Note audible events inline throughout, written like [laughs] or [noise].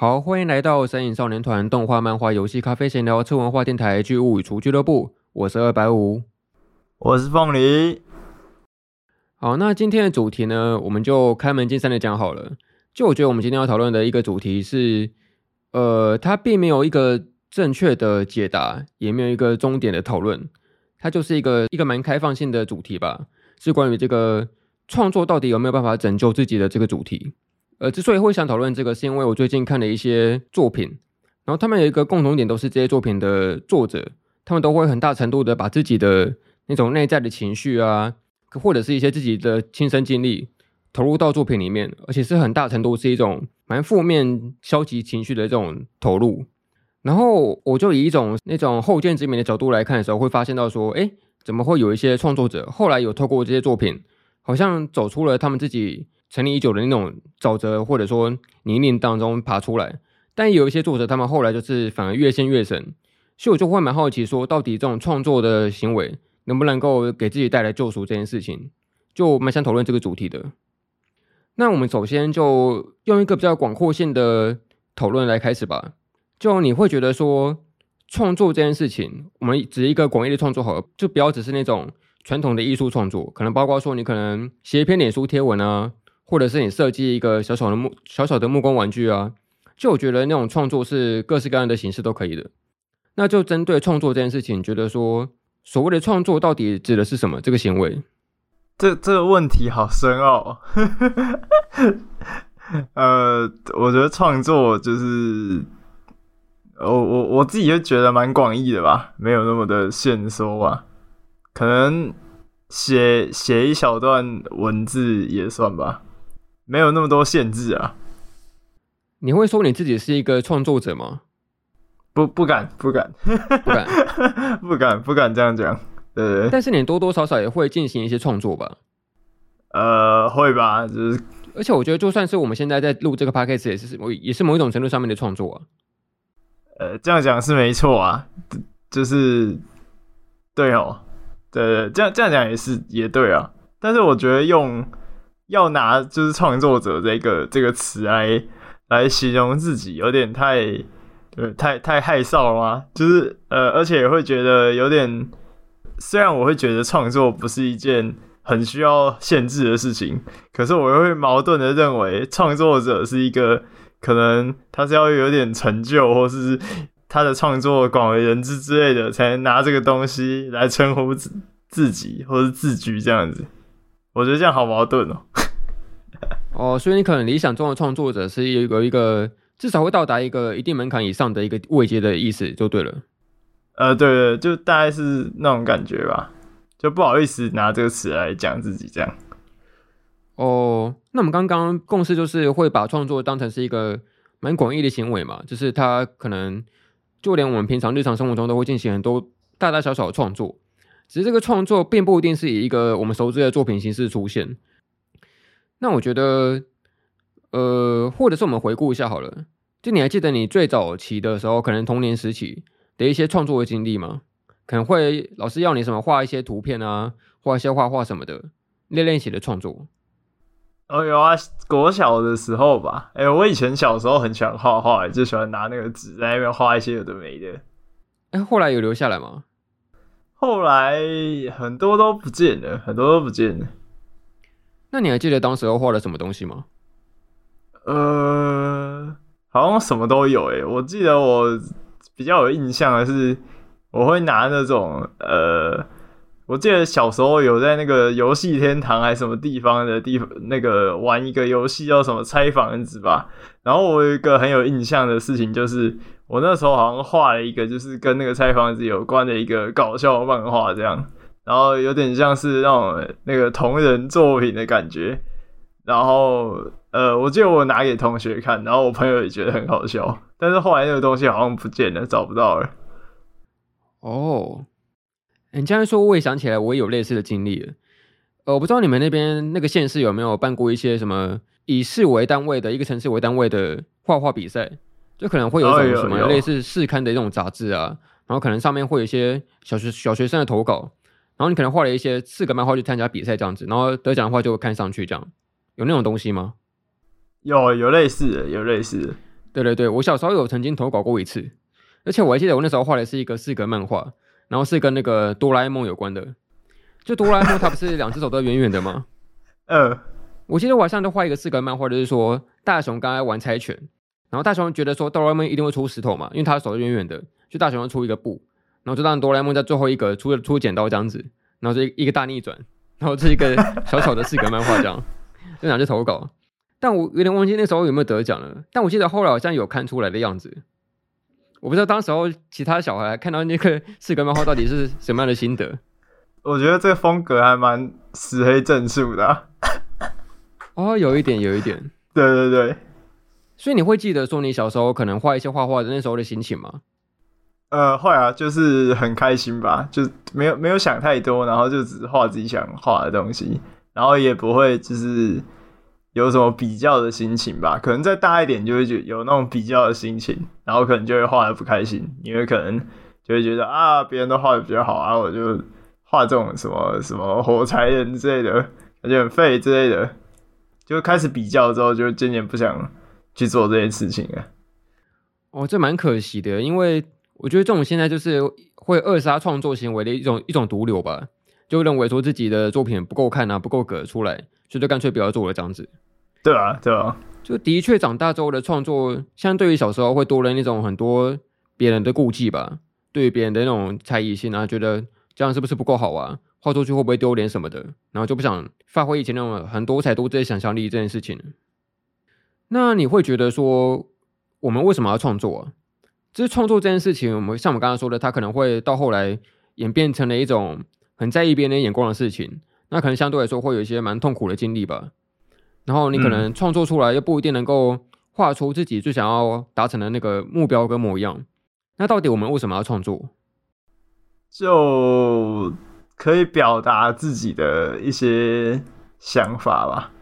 好，欢迎来到神隐少年团动画、漫画、游戏、咖啡闲聊、车文化电台剧物与厨俱乐部。我是二百五，我是凤梨。好，那今天的主题呢，我们就开门见山的讲好了。就我觉得我们今天要讨论的一个主题是，呃，它并没有一个正确的解答，也没有一个终点的讨论，它就是一个一个蛮开放性的主题吧，是关于这个创作到底有没有办法拯救自己的这个主题。呃，之所以会想讨论这个，是因为我最近看了一些作品，然后他们有一个共同点，都是这些作品的作者，他们都会很大程度的把自己的那种内在的情绪啊，或者是一些自己的亲身经历投入到作品里面，而且是很大程度是一种蛮负面、消极情绪的这种投入。然后我就以一种那种后见之明的角度来看的时候，会发现到说，诶，怎么会有一些创作者后来有透过这些作品，好像走出了他们自己。沉溺已久的那种沼泽，或者说泥泞当中爬出来，但有一些作者，他们后来就是反而越陷越深，所以我就会蛮好奇，说到底这种创作的行为能不能够给自己带来救赎这件事情，就蛮想讨论这个主题的。那我们首先就用一个比较广阔性的讨论来开始吧。就你会觉得说，创作这件事情，我们指一个广义的创作好，就不要只是那种传统的艺术创作，可能包括说你可能写一篇脸书贴文啊。或者是你设计一个小小的木小小的木工玩具啊，就我觉得那种创作是各式各样的形式都可以的。那就针对创作这件事情，觉得说所谓的创作到底指的是什么？这个行为？这这个问题好深奥。[laughs] 呃，我觉得创作就是，我我我自己就觉得蛮广义的吧，没有那么的限缩吧。可能写写一小段文字也算吧。没有那么多限制啊！你会说你自己是一个创作者吗？不，不敢，不敢，不敢，[laughs] 不敢，不敢这样讲。对，对，但是你多多少少也会进行一些创作吧？呃，会吧，就是，而且我觉得，就算是我们现在在录这个 podcast，也是某也是某一种程度上面的创作啊。呃，这样讲是没错啊，就是对哦，对，对，这样这样讲也是也对啊。但是我觉得用。要拿就是创作者这个这个词来来形容自己，有点太呃太太害臊了吗？就是呃，而且也会觉得有点，虽然我会觉得创作不是一件很需要限制的事情，可是我又会矛盾的认为创作者是一个可能他是要有点成就，或是他的创作广为人知之类的，才能拿这个东西来称呼自自己或是自居这样子。我觉得这样好矛盾哦。[laughs] 哦，所以你可能理想中的创作者是有一个一个至少会到达一个一定门槛以上的一个位阶的意思，就对了。呃，对对，就大概是那种感觉吧。就不好意思拿这个词来讲自己这样。哦，那我们刚刚共识就是会把创作当成是一个蛮广义的行为嘛，就是他可能就连我们平常日常生活中都会进行很多大大小小的创作。只是这个创作并不一定是以一个我们熟知的作品形式出现。那我觉得，呃，或者是我们回顾一下好了。就你还记得你最早期的时候，可能童年时期的一些创作的经历吗？可能会老师要你什么画一些图片啊，画一些画画什么的，练练习的创作。哦，有啊，国小的时候吧。哎、欸，我以前小时候很喜欢画画，就喜欢拿那个纸在那边画一些有的没的。哎、欸，后来有留下来吗？后来很多都不见了，很多都不见了。那你还记得当时候画了什么东西吗？呃，好像什么都有诶。我记得我比较有印象的是，我会拿那种呃，我记得小时候有在那个游戏天堂还是什么地方的地方，那个玩一个游戏叫什么拆房子吧。然后我有一个很有印象的事情就是。我那时候好像画了一个，就是跟那个拆房子有关的一个搞笑漫画，这样，然后有点像是那种那个同人作品的感觉。然后，呃，我记得我拿给同学看，然后我朋友也觉得很好笑。但是后来那个东西好像不见了，找不到了。哦，你这样说，我也想起来，我也有类似的经历了。呃，我不知道你们那边那个县市有没有办过一些什么以市为单位的一个城市为单位的画画比赛。就可能会有一种什么类似试刊的这种杂志啊，然后可能上面会有一些小学小学生的投稿，然后你可能画了一些四个漫画去参加比赛这样子，然后得奖的话就会看上去这样，有那种东西吗？有有类似的，有类似的。对对对，我小时候有曾经投稿过一次，而且我还记得我那时候画的是一个四格漫画，然后是跟那个哆啦 A 梦有关的。就哆啦 A 梦，它不是两只手都圆圆的吗？呃，[laughs] 我记得晚上都画一个四格漫画，就是说大雄刚才玩猜拳，然后大雄觉得说哆啦 A 梦一定会出石头嘛，因为他的手是圆圆的，就大雄要出一个布，然后就让哆啦 A 梦在最后一个出出剪刀这样子，然后这一个大逆转，然后这一个小小的四格漫画这样，[laughs] 就拿去投稿。但我有点忘记那时候有没有得奖了，但我记得后来好像有看出来的样子。我不知道当时候其他小孩看到那个四格漫画到底是什么样的心得。我觉得这个风格还蛮死黑正数的啊。哦，有一点，有一点。对 [laughs] 对对。所以你会记得说你小时候可能画一些画画的那时候的心情吗？呃，会啊，就是很开心吧，就没有没有想太多，然后就只画自己想画的东西，然后也不会就是。有什么比较的心情吧？可能再大一点就会觉有那种比较的心情，然后可能就会画得不开心，因为可能就会觉得啊，别人都画得比较好啊，我就画这种什么什么火柴人之类的，感觉很废之类的，就开始比较之后，就渐渐不想去做这件事情啊。哦，这蛮可惜的，因为我觉得这种现在就是会扼杀创作行为的一种一种毒瘤吧，就认为说自己的作品不够看啊，不够格出来，所以就干脆不要做了这样子。对啊，对啊，就的确长大之后的创作，相对于小时候会多了那种很多别人的顾忌吧，对于别人的那种猜疑心啊，觉得这样是不是不够好啊，画出去会不会丢脸什么的，然后就不想发挥以前那种很多才多姿的想象力这件事情。那你会觉得说，我们为什么要创作啊？就是创作这件事情，我们像我们刚刚说的，它可能会到后来演变成了一种很在意别人眼光的事情，那可能相对来说会有一些蛮痛苦的经历吧。然后你可能创作出来又不一定能够画出自己最想要达成的那个目标跟模样。那到底我们为什么要创作？就可以表达自己的一些想法吧。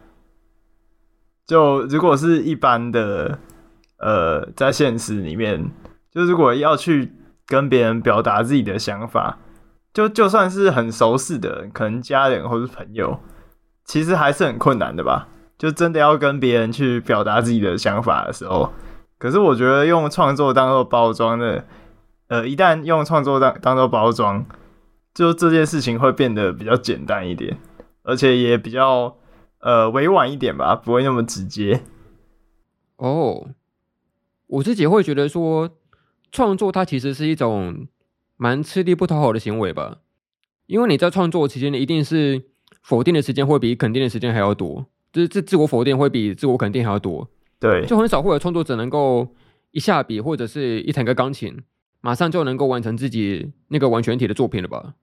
就如果是一般的，呃，在现实里面，就如果要去跟别人表达自己的想法，就就算是很熟识的人，可能家人或是朋友，其实还是很困难的吧。就真的要跟别人去表达自己的想法的时候，可是我觉得用创作当做包装的，呃，一旦用创作当当做包装，就这件事情会变得比较简单一点，而且也比较呃委婉一点吧，不会那么直接。哦，我自己会觉得说，创作它其实是一种蛮吃力不讨好的行为吧，因为你在创作期间，你一定是否定的时间会比肯定的时间还要多。就是自自我否定会比自我肯定还要多，对，就很少会有创作者能够一下笔或者是一弹个钢琴，马上就能够完成自己那个完全体的作品了吧？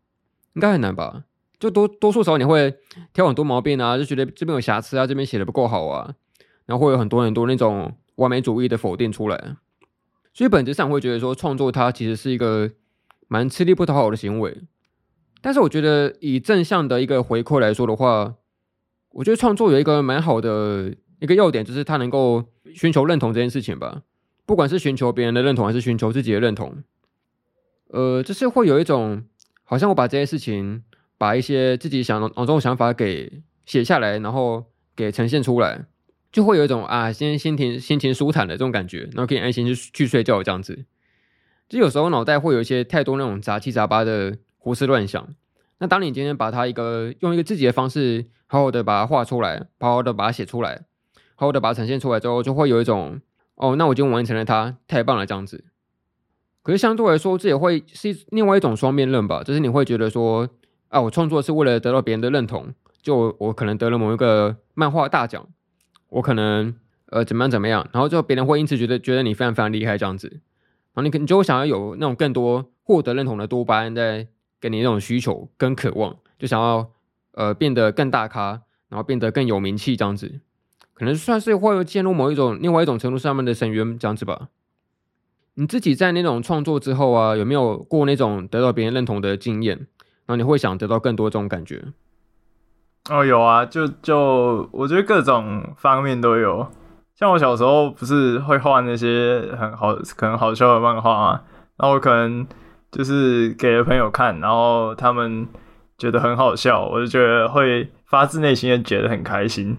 应该很难吧？就多多数时候你会挑很多毛病啊，就觉得这边有瑕疵啊，这边写的不够好啊，然后会有很多很多那种完美主义的否定出来，所以本质上会觉得说创作它其实是一个蛮吃力不讨好的行为，但是我觉得以正向的一个回馈来说的话。我觉得创作有一个蛮好的一个要点，就是它能够寻求认同这件事情吧。不管是寻求别人的认同，还是寻求自己的认同，呃，就是会有一种好像我把这些事情，把一些自己想脑中的想法给写下来，然后给呈现出来，就会有一种啊，今天心情心情舒坦的这种感觉，然后可以安心去去睡觉这样子。就有时候脑袋会有一些太多那种杂七杂八的胡思乱想。那当你今天把它一个用一个自己的方式，好好的把它画出来，好好的把它写出来，好好的把它呈现出来之后，就会有一种哦，那我已经完成了它，太棒了这样子。可是相对来说，这也会是另外一种双面刃吧，就是你会觉得说啊，我创作是为了得到别人的认同，就我可能得了某一个漫画大奖，我可能呃怎么样怎么样，然后就别人会因此觉得觉得你非常非常厉害这样子，然后你可能就会想要有那种更多获得认同的多巴胺在。给你那种需求跟渴望，就想要呃变得更大咖，然后变得更有名气这样子，可能算是会进入某一种另外一种程度上面的深渊这样子吧。你自己在那种创作之后啊，有没有过那种得到别人认同的经验？然后你会想得到更多这种感觉？哦，有啊，就就我觉得各种方面都有。像我小时候不是会画那些很好可能好笑的漫画嘛，然后我可能。就是给了朋友看，然后他们觉得很好笑，我就觉得会发自内心的觉得很开心。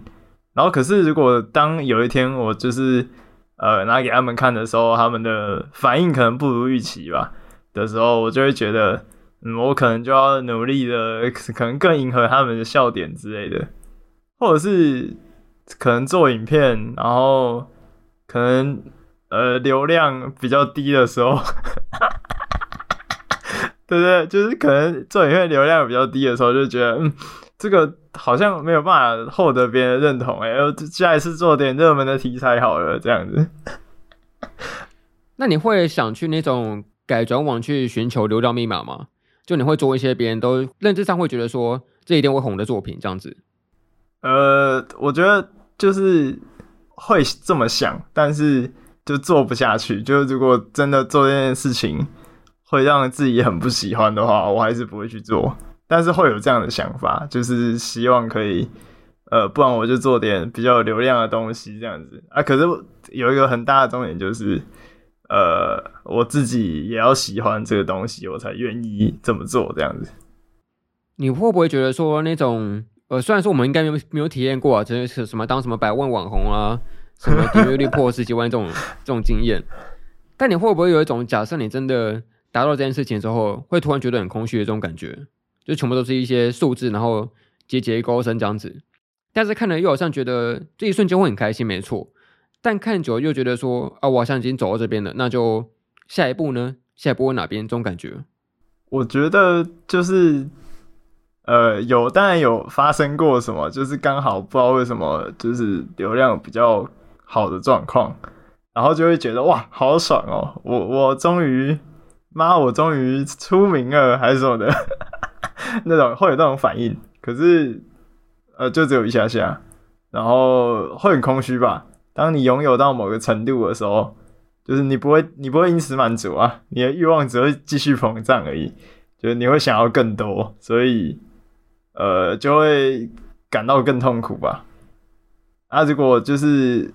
然后可是如果当有一天我就是呃拿给他们看的时候，他们的反应可能不如预期吧的时候，我就会觉得，我可能就要努力的，可能更迎合他们的笑点之类的，或者是可能做影片，然后可能呃流量比较低的时候。[laughs] 对不对，就是可能做影片流量比较低的时候，就觉得嗯，这个好像没有办法获得别人的认同，哎，下一次做点热门的题材好了，这样子。[laughs] 那你会想去那种改转网去寻求流量密码吗？就你会做一些别人都认知上会觉得说这一定会红的作品，这样子？呃，我觉得就是会这么想，但是就做不下去。就是如果真的做这件事情。会让自己很不喜欢的话，我还是不会去做。但是会有这样的想法，就是希望可以，呃，不然我就做点比较有流量的东西这样子啊。可是有一个很大的重点就是，呃，我自己也要喜欢这个东西，我才愿意这么做这样子。你会不会觉得说那种，呃，虽然说我们应该没有没有体验过啊，这是什么当什么百万网红啊，什么点阅率破十几万这种 [laughs] 这种经验，但你会不会有一种假设，你真的？达到这件事情之后，会突然觉得很空虚的这种感觉，就全部都是一些数字，然后节节高升这样子。但是看了又好像觉得这一瞬间会很开心，没错。但看久了又觉得说啊，我好像已经走到这边了，那就下一步呢？下一步哪边？这种感觉，我觉得就是呃，有当然有发生过什么，就是刚好不知道为什么，就是流量比较好的状况，然后就会觉得哇，好爽哦！我我终于。妈，我终于出名了，还是什么的，[laughs] 那种会有那种反应。可是，呃，就只有一下下，然后会很空虚吧。当你拥有到某个程度的时候，就是你不会，你不会因此满足啊，你的欲望只会继续膨胀而已。就是你会想要更多，所以，呃，就会感到更痛苦吧。啊，如果就是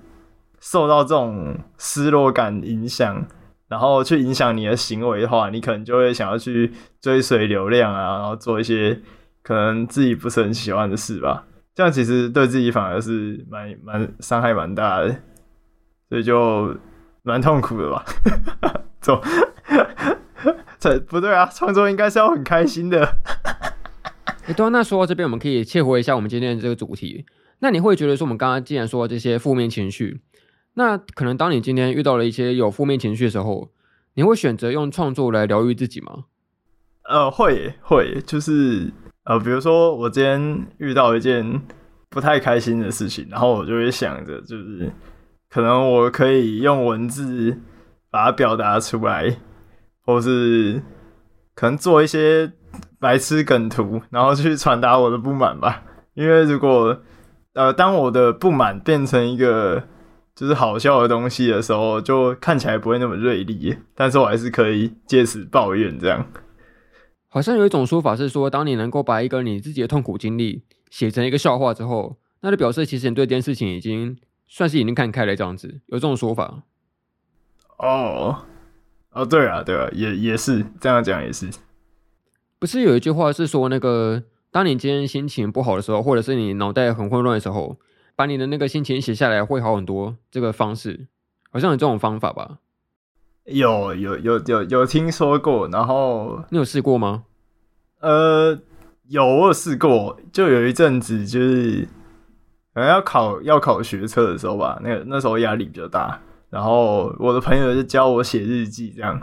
受到这种失落感影响。然后去影响你的行为的话，你可能就会想要去追随流量啊，然后做一些可能自己不是很喜欢的事吧。这样其实对自己反而是蛮蛮伤害蛮大的，所以就蛮痛苦的吧。走，这不对啊，创作应该是要很开心的。哎，对啊，那说到这边，我们可以切回一下我们今天的这个主题。那你会觉得说，我们刚刚既然说这些负面情绪，那可能当你今天遇到了一些有负面情绪的时候，你会选择用创作来疗愈自己吗？呃，会会，就是呃，比如说我今天遇到一件不太开心的事情，然后我就会想着，就是可能我可以用文字把它表达出来，或是可能做一些白痴梗图，然后去传达我的不满吧。因为如果呃，当我的不满变成一个就是好笑的东西的时候，就看起来不会那么锐利，但是我还是可以借此抱怨这样。好像有一种说法是说，当你能够把一个你自己的痛苦经历写成一个笑话之后，那就表示其实你对这件事情已经算是已经看开了这样子。有这种说法？哦，哦，对啊，对啊，也也是这样讲，也是。不是有一句话是说，那个当你今天心情不好的时候，或者是你脑袋很混乱的时候。把你的那个心情写下来会好很多，这个方式好像有这种方法吧？有有有有有听说过，然后你有试过吗？呃，有，我有试过，就有一阵子就是可能要考要考学测的时候吧，那个那时候压力比较大，然后我的朋友就教我写日记，这样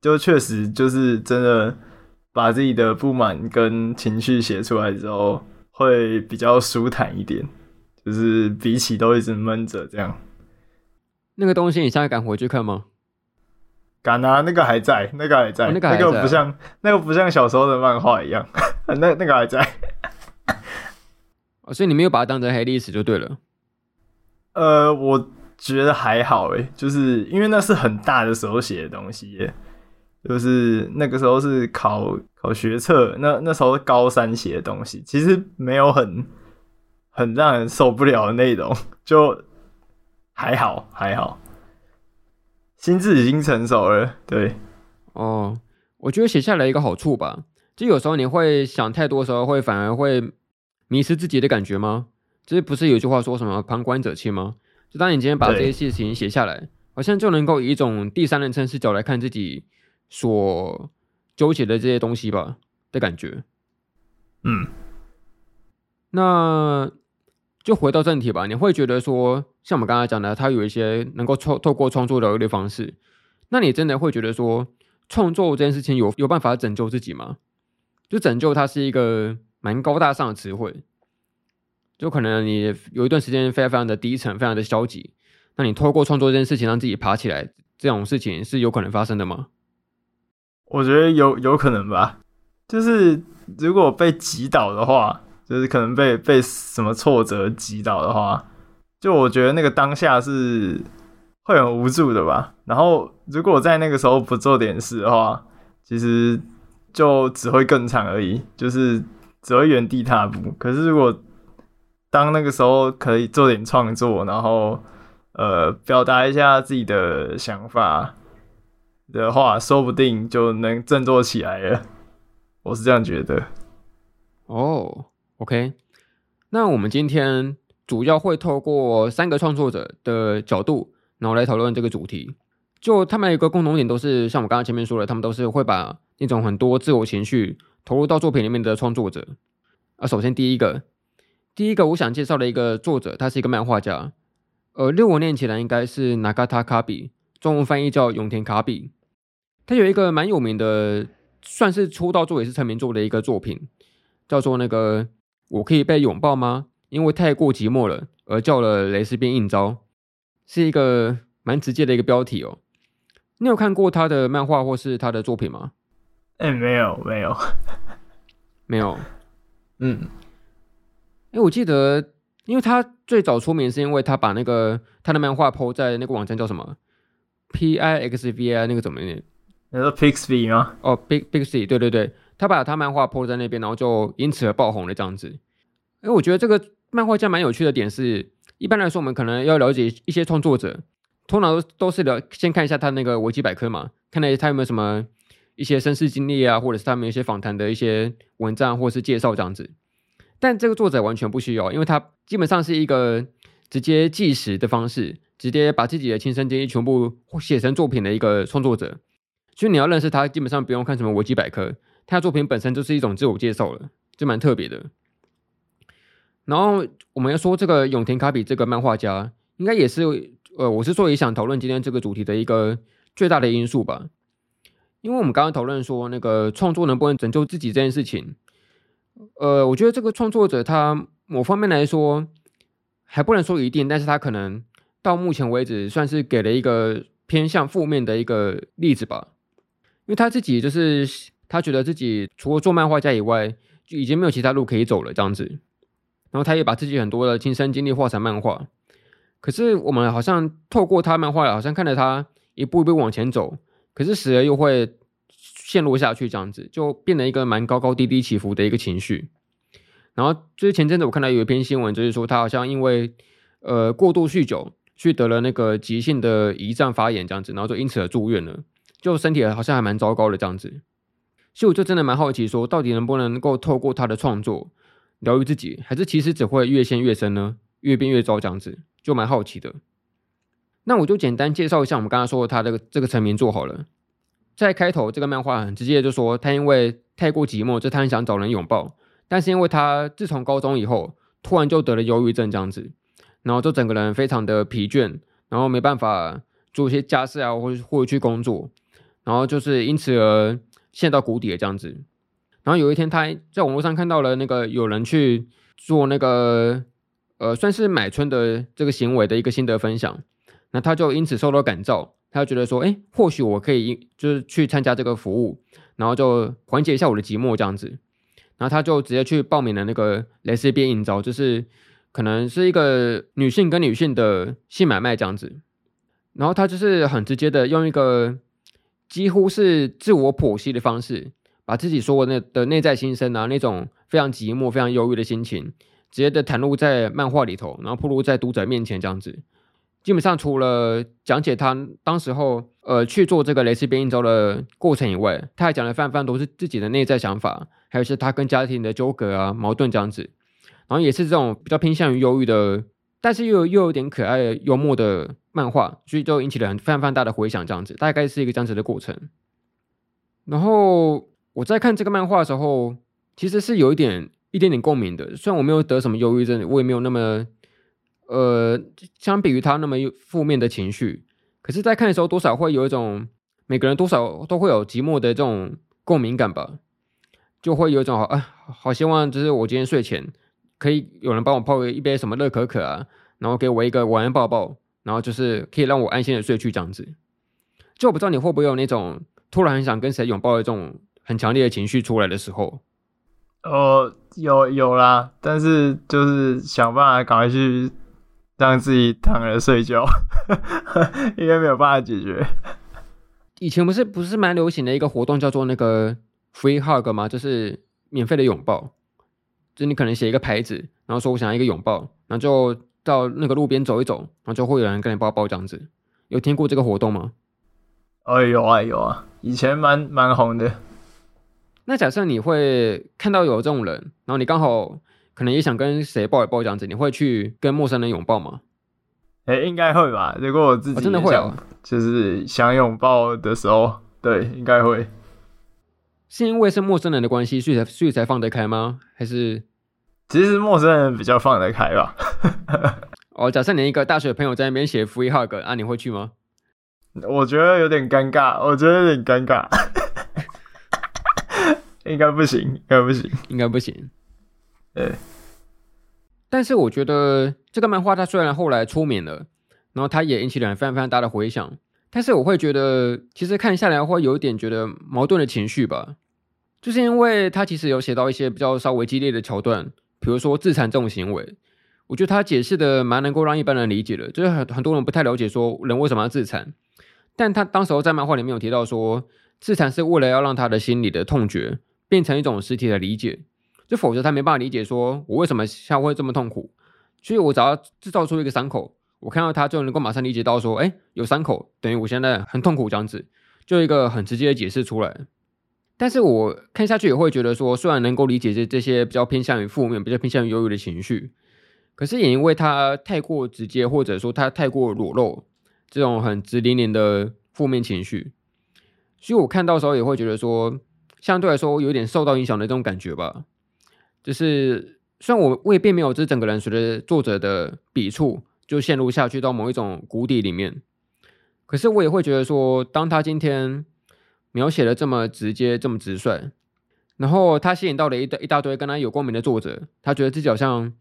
就确实就是真的把自己的不满跟情绪写出来之后，会比较舒坦一点。就是比起都一直闷着这样，那个东西你现在敢回去看吗？敢啊，那个还在，那个还在，哦、那个、啊、那个不像那个不像小时候的漫画一样，那那个还在。哦，所以你没有把它当成黑历史就对了。[laughs] 呃，我觉得还好诶，就是因为那是很大的时候写的东西耶，就是那个时候是考考学测，那那时候高三写的东西，其实没有很。很让人受不了的内容，就还好还好，心智已经成熟了。对，哦，我觉得写下来一个好处吧，就有时候你会想太多的时候，会反而会迷失自己的感觉吗？这不是有句话说什么“旁观者清”吗？就当你今天把这些事情写下来，好像就能够以一种第三人称视角来看自己所纠结的这些东西吧的感觉。嗯，那就回到正题吧。你会觉得说，像我们刚才讲的，他有一些能够透透过创作疗愈的方式，那你真的会觉得说，创作这件事情有有办法拯救自己吗？就拯救它是一个蛮高大上的词汇，就可能你有一段时间非常非常的低沉，非常的消极，那你透过创作这件事情让自己爬起来，这种事情是有可能发生的吗？我觉得有有可能吧，就是。如果被击倒的话，就是可能被被什么挫折击倒的话，就我觉得那个当下是会很无助的吧。然后如果在那个时候不做点事的话，其实就只会更惨而已，就是只会原地踏步。可是如果当那个时候可以做点创作，然后呃表达一下自己的想法的话，说不定就能振作起来了。我是这样觉得。哦，OK，那我们今天主要会透过三个创作者的角度，然后来讨论这个主题。就他们有一个共同点，都是像我刚刚前面说的，他们都是会把那种很多自我情绪投入到作品里面的创作者。啊，首先第一个，第一个我想介绍的一个作者，他是一个漫画家。呃，六我念起来应该是 Nagata Kabi，中文翻译叫永田卡比。他有一个蛮有名的。算是出道作也是成名作的一个作品，叫做那个我可以被拥抱吗？因为太过寂寞了，而叫了蕾丝边应招，是一个蛮直接的一个标题哦。你有看过他的漫画或是他的作品吗？哎、欸，没有，没有，[laughs] 没有。[laughs] 嗯，哎、欸，我记得，因为他最早出名是因为他把那个他的漫画 po 在那个网站叫什么 P I X V I 那个怎么念？你说 Pixby 吗？哦，Big Pixby，对对对，他把他漫画 po 在那边，然后就因此而爆红了这样子。哎，我觉得这个漫画家蛮有趣的点是，一般来说我们可能要了解一些创作者，通常都都是了先看一下他那个维基百科嘛，看那些他有没有什么一些身世经历啊，或者是他们一些访谈的一些文章或是介绍这样子。但这个作者完全不需要，因为他基本上是一个直接纪实的方式，直接把自己的亲身经历全部写成作品的一个创作者。所以你要认识他，基本上不用看什么维基百科，他的作品本身就是一种自我介绍了，就蛮特别的。然后我们要说这个永田卡比这个漫画家，应该也是呃，我是说也想讨论今天这个主题的一个最大的因素吧。因为我们刚刚讨论说那个创作能不能拯救自己这件事情，呃，我觉得这个创作者他某方面来说还不能说一定，但是他可能到目前为止算是给了一个偏向负面的一个例子吧。因为他自己就是他觉得自己除了做漫画家以外，就已经没有其他路可以走了这样子。然后他也把自己很多的亲身经历画成漫画。可是我们好像透过他漫画，好像看着他一步一步往前走，可是时而又会陷落下去这样子，就变成一个蛮高高低低起伏的一个情绪。然后就是前阵子我看到有一篇新闻，就是说他好像因为呃过度酗酒，去得了那个急性的胰脏发炎这样子，然后就因此而住院了。就身体好像还蛮糟糕的这样子，所以我就真的蛮好奇，说到底能不能够透过他的创作疗愈自己，还是其实只会越陷越深呢？越变越糟这样子，就蛮好奇的。那我就简单介绍一下我们刚刚说的他这个这个成名作好了。在开头这个漫画很直接就说，他因为太过寂寞，就他很想找人拥抱，但是因为他自从高中以后，突然就得了忧郁症这样子，然后就整个人非常的疲倦，然后没办法做一些家事啊，或或者去工作。然后就是因此而陷到谷底的这样子。然后有一天，他在网络上看到了那个有人去做那个呃，算是买春的这个行为的一个心得分享。那他就因此受到感召，他就觉得说，哎，或许我可以就是去参加这个服务，然后就缓解一下我的寂寞这样子。然后他就直接去报名了那个蕾丝边应招，就是可能是一个女性跟女性的性买卖这样子。然后他就是很直接的用一个。几乎是自我剖析的方式，把自己所有的的内在心声啊，那种非常寂寞、非常忧郁的心情，直接的袒露在漫画里头，然后暴露在读者面前这样子。基本上除了讲解他当时候呃去做这个蕾丝边应召的过程以外，他还讲了泛泛都是自己的内在想法，还有是他跟家庭的纠葛啊、矛盾这样子。然后也是这种比较偏向于忧郁的但是又又有点可爱幽默的漫画，所以就引起了很非常非常大的回响。这样子，大概是一个这样子的过程。然后我在看这个漫画的时候，其实是有一点一点点共鸣的。虽然我没有得什么忧郁症，我也没有那么呃，相比于他那么负面的情绪，可是，在看的时候，多少会有一种每个人多少都会有寂寞的这种共鸣感吧，就会有一种好啊，好希望就是我今天睡前。可以有人帮我泡一杯什么热可可啊，然后给我一个晚安抱抱，然后就是可以让我安心的睡去这样子。就我不知道你会不会有那种突然很想跟谁拥抱的这种很强烈的情绪出来的时候。哦，有有啦，但是就是想办法赶快去让自己躺着睡觉，[laughs] 应该没有办法解决。以前不是不是蛮流行的一个活动叫做那个 free hug 吗？就是免费的拥抱。就你可能写一个牌子，然后说我想要一个拥抱，然后就到那个路边走一走，然后就会有人跟你抱抱这样子。有听过这个活动吗？哦，有啊有啊，以前蛮蛮红的。那假设你会看到有这种人，然后你刚好可能也想跟谁抱一抱这样子，你会去跟陌生人拥抱吗？哎、欸，应该会吧。如果我自己、哦、真的会啊，就是想拥抱的时候，对，应该会。是因为是陌生人的关系，所以才所以才放得开吗？还是其实陌生人比较放得开吧？[laughs] 哦，假设你一个大学朋友在那边写 free hug，啊，你会去吗？我觉得有点尴尬，我觉得有点尴尬，[laughs] 应该不行，应该不行，应该不行。对，但是我觉得这个漫画它虽然后来出名了，然后它也引起了非常非常大的回响。但是我会觉得，其实看下来会有一点觉得矛盾的情绪吧，就是因为它其实有写到一些比较稍微激烈的桥段，比如说自残这种行为，我觉得他解释的蛮能够让一般人理解的，就是很很多人不太了解说人为什么要自残，但他当时候在漫画里面有提到说，自残是为了要让他的心里的痛觉变成一种实体的理解，就否则他没办法理解说我为什么下会这么痛苦，所以我只要制造出一个伤口。我看到他就能够马上理解到说，哎，有伤口等于我现在很痛苦这样子，就一个很直接的解释出来。但是我看下去也会觉得说，虽然能够理解这这些比较偏向于负面、比较偏向于忧郁的情绪，可是也因为他太过直接，或者说他太过裸露这种很直连连的负面情绪，所以我看到时候也会觉得说，相对来说有点受到影响的这种感觉吧。就是虽然我我也并没有这整个人随着作者的笔触。就陷入下去到某一种谷底里面，可是我也会觉得说，当他今天描写的这么直接、这么直率，然后他吸引到了一大一大堆跟他有共鸣的作者，他觉得自己好像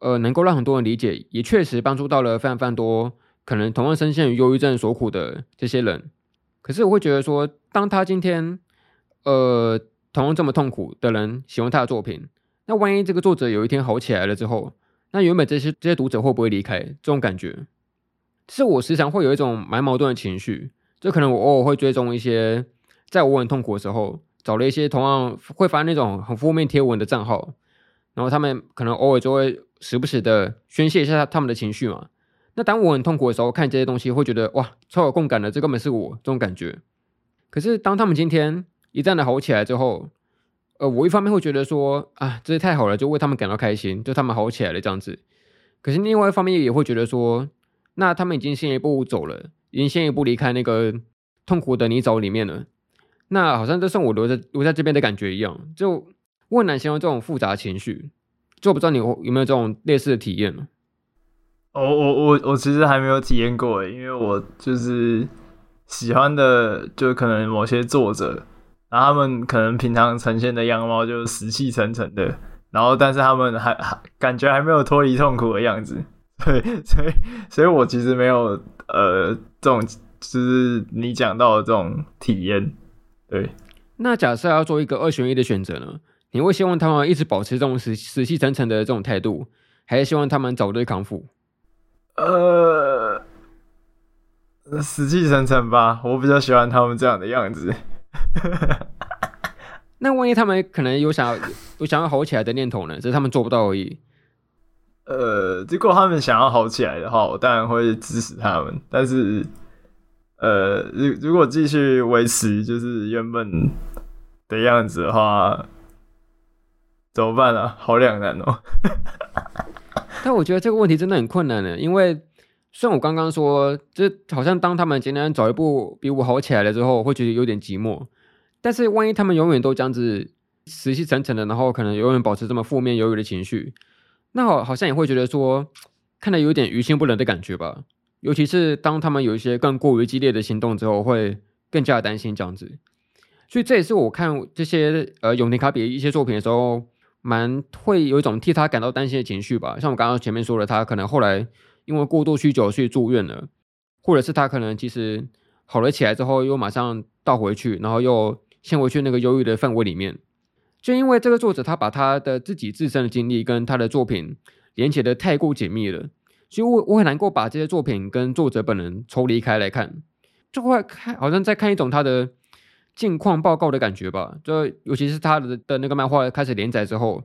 呃能够让很多人理解，也确实帮助到了非常非常多可能同样深陷于忧郁症所苦的这些人。可是我会觉得说，当他今天呃同样这么痛苦的人喜欢他的作品，那万一这个作者有一天好起来了之后，那原本这些这些读者会不会离开？这种感觉，是我时常会有一种蛮矛盾的情绪。就可能我偶尔会追踪一些，在我很痛苦的时候，找了一些同样会发那种很负面贴文的账号，然后他们可能偶尔就会时不时的宣泄一下他们的情绪嘛。那当我很痛苦的时候，看这些东西会觉得哇，超有共感的，这根本是我这种感觉。可是当他们今天一旦的好起来之后，呃，我一方面会觉得说啊，这是太好了，就为他们感到开心，就他们好起来了这样子。可是另外一方面也会觉得说，那他们已经先一步走了，已经先一步离开那个痛苦的泥沼里面了。那好像就剩我留在留在这边的感觉一样，就我很难形容这种复杂情绪。就不知道你有没有这种类似的体验呢？我我我我其实还没有体验过，因为我就是喜欢的，就可能某些作者。然后他们可能平常呈现的样貌就是死气沉沉的，然后但是他们还还感觉还没有脱离痛苦的样子，[laughs] 对，所以所以我其实没有呃这种就是你讲到的这种体验，对。那假设要做一个二选一的选择呢？你会希望他们一直保持这种死死气沉沉的这种态度，还是希望他们早日康复？呃，死气沉沉吧，我比较喜欢他们这样的样子。[laughs] 那万一他们可能有想要有想要好起来的念头呢？只是他们做不到而已。呃，如果他们想要好起来的话，我当然会支持他们。但是，呃，如如果继续维持就是原本的样子的话，怎么办呢？好两难哦。[laughs] 但我觉得这个问题真的很困难呢，因为虽然我刚刚说，这好像当他们今天早一步比我好起来了之后，会觉得有点寂寞，但是万一他们永远都这样子死气沉沉的，然后可能永远保持这么负面忧郁的情绪，那好好像也会觉得说，看得有点于心不忍的感觉吧。尤其是当他们有一些更过于激烈的行动之后，会更加担心这样子。所以这也是我看这些呃永田卡比一些作品的时候，蛮会有一种替他感到担心的情绪吧。像我刚刚前面说的，他可能后来因为过度酗酒去住院了，或者是他可能其实好了起来之后又马上倒回去，然后又陷回去那个忧郁的氛围里面。就因为这个作者他把他的自己自身的经历跟他的作品连接的太过紧密了。所以我我很难够把这些作品跟作者本人抽离开来看，就会看好像在看一种他的近况报告的感觉吧。就尤其是他的的那个漫画开始连载之后，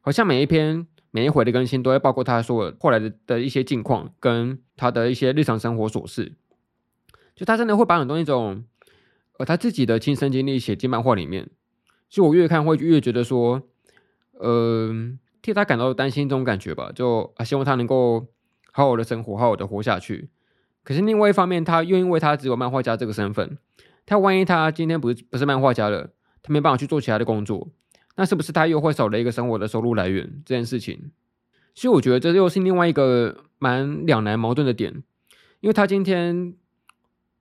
好像每一篇每一回的更新都会包括他说后来的的一些近况跟他的一些日常生活琐事。就他真的会把很多那种呃他自己的亲身经历写进漫画里面。所以我越看会越觉得说，呃，替他感到担心这种感觉吧。就啊，希望他能够。好好的生活，好好的活下去。可是另外一方面，他又因为他只有漫画家这个身份，他万一他今天不是不是漫画家了，他没办法去做其他的工作，那是不是他又会少了一个生活的收入来源？这件事情，所以我觉得这又是另外一个蛮两难矛盾的点。因为他今天，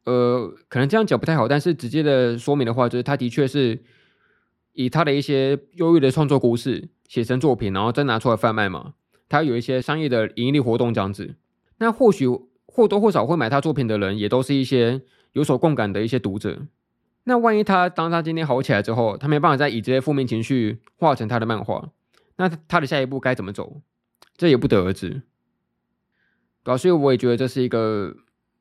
呃，可能这样讲不太好，但是直接的说明的话，就是他的确是以他的一些忧郁的创作故事写成作品，然后再拿出来贩卖嘛。他有一些商业的盈利活动这样子，那或许或多或少会买他作品的人，也都是一些有所共感的一些读者。那万一他当他今天好起来之后，他没办法再以这些负面情绪画成他的漫画，那他的下一步该怎么走？这也不得而知。对啊，所以我也觉得这是一个，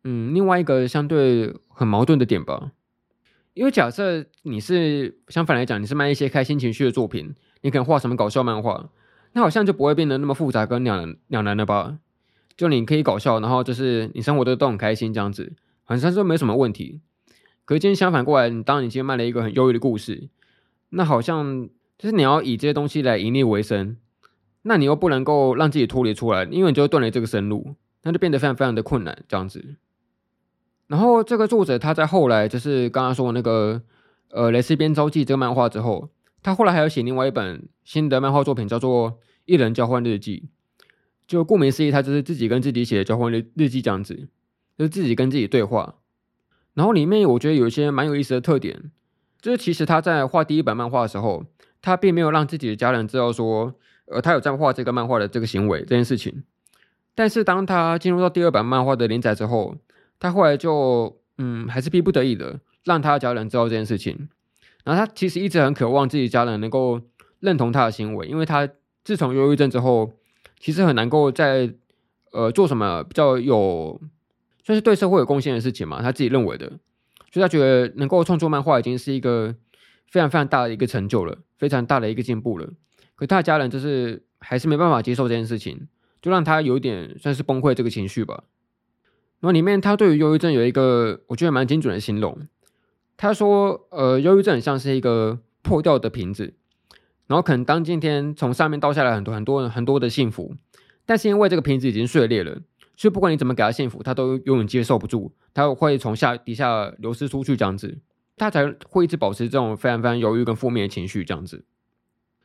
嗯，另外一个相对很矛盾的点吧。因为假设你是相反来讲，你是卖一些开心情绪的作品，你可能画什么搞笑漫画。那好像就不会变得那么复杂跟两两难了吧？就你可以搞笑，然后就是你生活的都很开心这样子，好像说没什么问题。可是今天相反过来，你当你今天卖了一个很忧郁的故事，那好像就是你要以这些东西来盈利为生，那你又不能够让自己脱离出来，因为你就断了这个生路，那就变得非常非常的困难这样子。然后这个作者他在后来就是刚刚说那个呃蕾丝边朝记这个漫画之后。他后来还有写另外一本新的漫画作品，叫做《一人交换日记》。就顾名思义，他就是自己跟自己写的交换日日记这样子，就是自己跟自己对话。然后里面我觉得有一些蛮有意思的特点，就是其实他在画第一本漫画的时候，他并没有让自己的家人知道说，呃，他有在画这个漫画的这个行为这件事情。但是当他进入到第二本漫画的连载之后，他后来就嗯，还是逼不得已的让他家人知道这件事情。然后他其实一直很渴望自己家人能够认同他的行为，因为他自从忧郁症之后，其实很难够在呃做什么比较有算是对社会有贡献的事情嘛，他自己认为的，所以他觉得能够创作漫画已经是一个非常非常大的一个成就了，非常大的一个进步了。可他的家人就是还是没办法接受这件事情，就让他有点算是崩溃这个情绪吧。然后里面他对于忧郁症有一个我觉得蛮精准的形容。他说：“呃，忧郁症很像是一个破掉的瓶子，然后可能当今天从上面倒下来很多很多很多的幸福，但是因为这个瓶子已经碎裂了，所以不管你怎么给他幸福，他都永远接受不住，他会从下底下流失出去这样子，他才会一直保持这种非常非常忧郁跟负面的情绪这样子。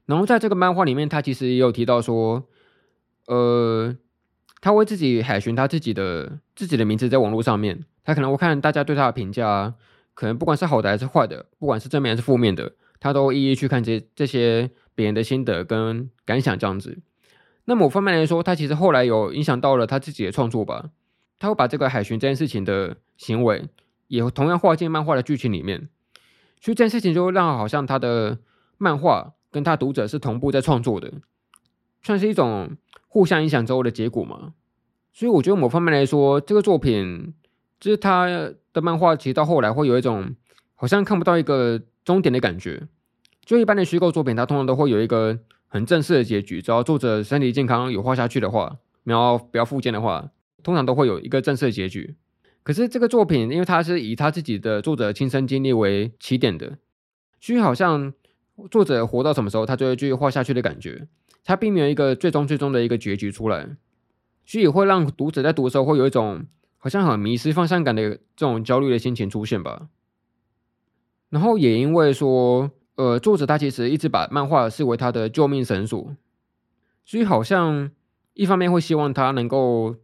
然后在这个漫画里面，他其实也有提到说，呃，他会自己海巡他自己的自己的名字在网络上面，他可能会看大家对他的评价。”可能不管是好的还是坏的，不管是正面还是负面的，他都一一去看这这些别人的心得跟感想这样子。那某方面来说，他其实后来有影响到了他自己的创作吧。他会把这个海巡这件事情的行为，也同样画进漫画的剧情里面。所以这件事情就让好像他的漫画跟他读者是同步在创作的，算是一种互相影响之后的结果嘛。所以我觉得某方面来说，这个作品。就是他的漫画，其实到后来会有一种好像看不到一个终点的感觉。就一般的虚构作品，它通常都会有一个很正式的结局。只要作者身体健康有画下去的话，然后不要复健的话，通常都会有一个正式的结局。可是这个作品，因为它是以他自己的作者亲身经历为起点的，所以好像作者活到什么时候，他就会继续画下去的感觉。他并没有一个最终最终的一个结局出来。所以会让读者在读的时候会有一种好像很迷失方向感的这种焦虑的心情出现吧。然后也因为说，呃，作者他其实一直把漫画视为他的救命绳索，所以好像一方面会希望他能够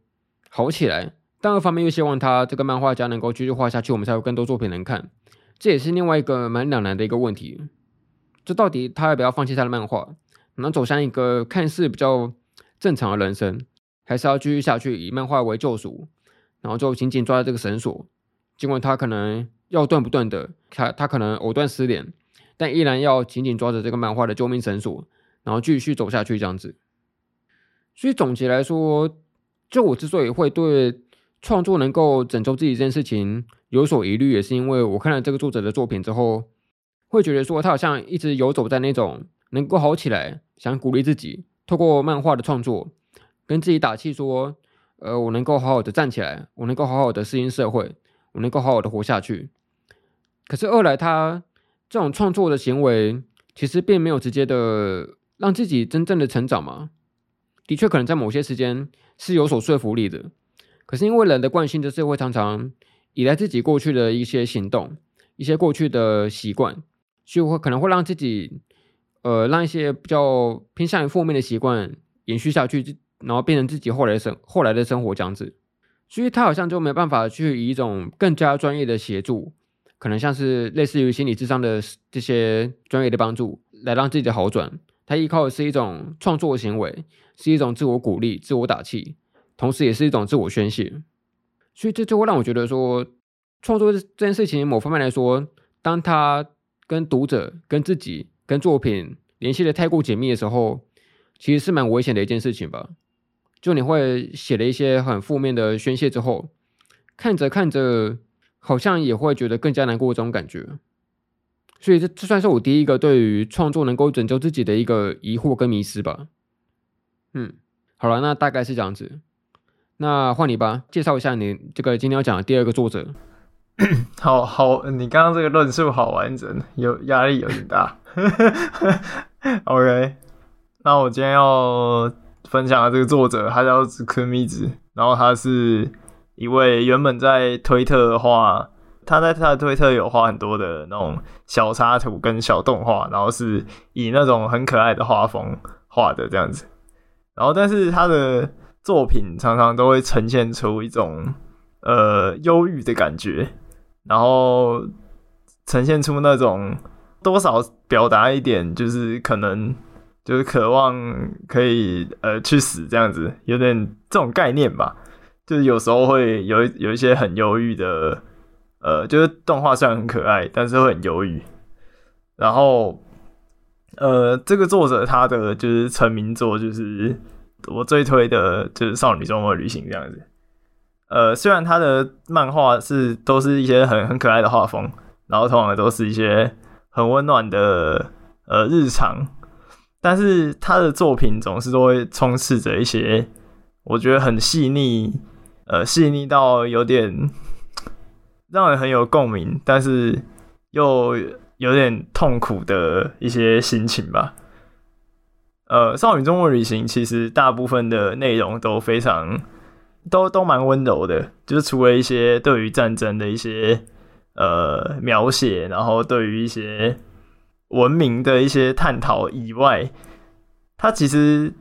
好起来，但二方面又希望他这个漫画家能够继续画下去，我们才有更多作品能看。这也是另外一个蛮两难的一个问题，这到底他要不要放弃他的漫画，能走向一个看似比较正常的人生，还是要继续下去以漫画为救赎，然后就紧紧抓着这个绳索，尽管他可能。要断不断的，他他可能藕断丝连，但依然要紧紧抓着这个漫画的救命绳索，然后继续走下去这样子。所以总结来说，就我之所以会对创作能够拯救自己这件事情有所疑虑，也是因为我看了这个作者的作品之后，会觉得说他好像一直游走在那种能够好起来，想鼓励自己，透过漫画的创作跟自己打气说，呃，我能够好好的站起来，我能够好好的适应社会，我能够好好的活下去。可是二来，他这种创作的行为其实并没有直接的让自己真正的成长嘛。的确，可能在某些时间是有所说服力的。可是因为人的惯性就是会常常依赖自己过去的一些行动、一些过去的习惯，就会可能会让自己呃让一些比较偏向于负面的习惯延续下去，然后变成自己后来生后来的生活这样子。所以他好像就没办法去以一种更加专业的协助。可能像是类似于心理智商的这些专业的帮助，来让自己的好转。他依靠的是一种创作行为，是一种自我鼓励、自我打气，同时也是一种自我宣泄。所以这就会让我觉得说，创作这件事情，某方面来说，当他跟读者、跟自己、跟作品联系的太过紧密的时候，其实是蛮危险的一件事情吧。就你会写了一些很负面的宣泄之后，看着看着。好像也会觉得更加难过这种感觉，所以这这算是我第一个对于创作能够拯救自己的一个疑惑跟迷失吧。嗯，好了，那大概是这样子。那换你吧，介绍一下你这个今天要讲的第二个作者。[clears throat] 好好，你刚刚这个论述好完整，有压力有点大。[laughs] OK，那我今天要分享的这个作者，他叫子柯米子，然后他是。一位原本在推特画，他在他的推特有画很多的那种小插图跟小动画，然后是以那种很可爱的画风画的这样子。然后，但是他的作品常常都会呈现出一种呃忧郁的感觉，然后呈现出那种多少表达一点，就是可能就是渴望可以呃去死这样子，有点这种概念吧。就是有时候会有有一些很忧郁的，呃，就是动画虽然很可爱，但是会很忧郁。然后，呃，这个作者他的就是成名作，就是我最推的就是《少女周末旅行》这样子。呃，虽然他的漫画是都是一些很很可爱的画风，然后通常都是一些很温暖的呃日常，但是他的作品总是都会充斥着一些我觉得很细腻。呃，细腻到有点让人很有共鸣，但是又有点痛苦的一些心情吧。呃，《少女中国旅行》其实大部分的内容都非常都都蛮温柔的，就是除了一些对于战争的一些呃描写，然后对于一些文明的一些探讨以外，它其实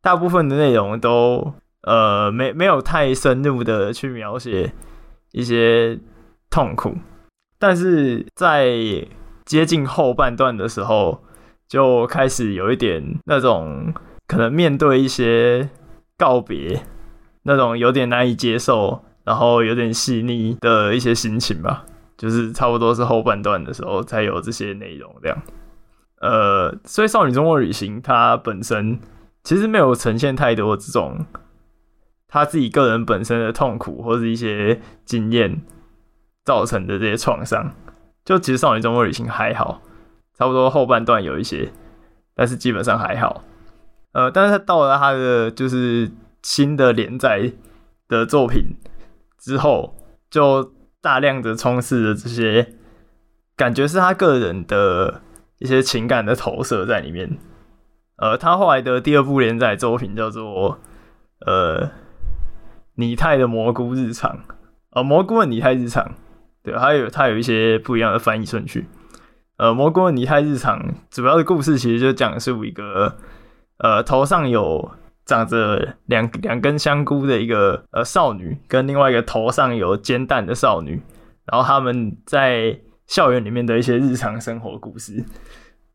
大部分的内容都。呃，没没有太深入的去描写一些痛苦，但是在接近后半段的时候，就开始有一点那种可能面对一些告别，那种有点难以接受，然后有点细腻的一些心情吧，就是差不多是后半段的时候才有这些内容这样。呃，所以《少女中国旅行》它本身其实没有呈现太多这种。他自己个人本身的痛苦或是一些经验造成的这些创伤，就其实《少女中国旅行》还好，差不多后半段有一些，但是基本上还好。呃，但是他到了他的就是新的连载的作品之后，就大量的充斥着这些感觉是他个人的一些情感的投射在里面。呃，他后来的第二部连载作品叫做呃。拟态的蘑菇日常，呃，蘑菇的拟态日常，对，还有它有一些不一样的翻译顺序。呃，蘑菇的拟态日常主要的故事其实就讲述一个，呃，头上有长着两两根香菇的一个呃少女，跟另外一个头上有煎蛋的少女，然后他们在校园里面的一些日常生活故事。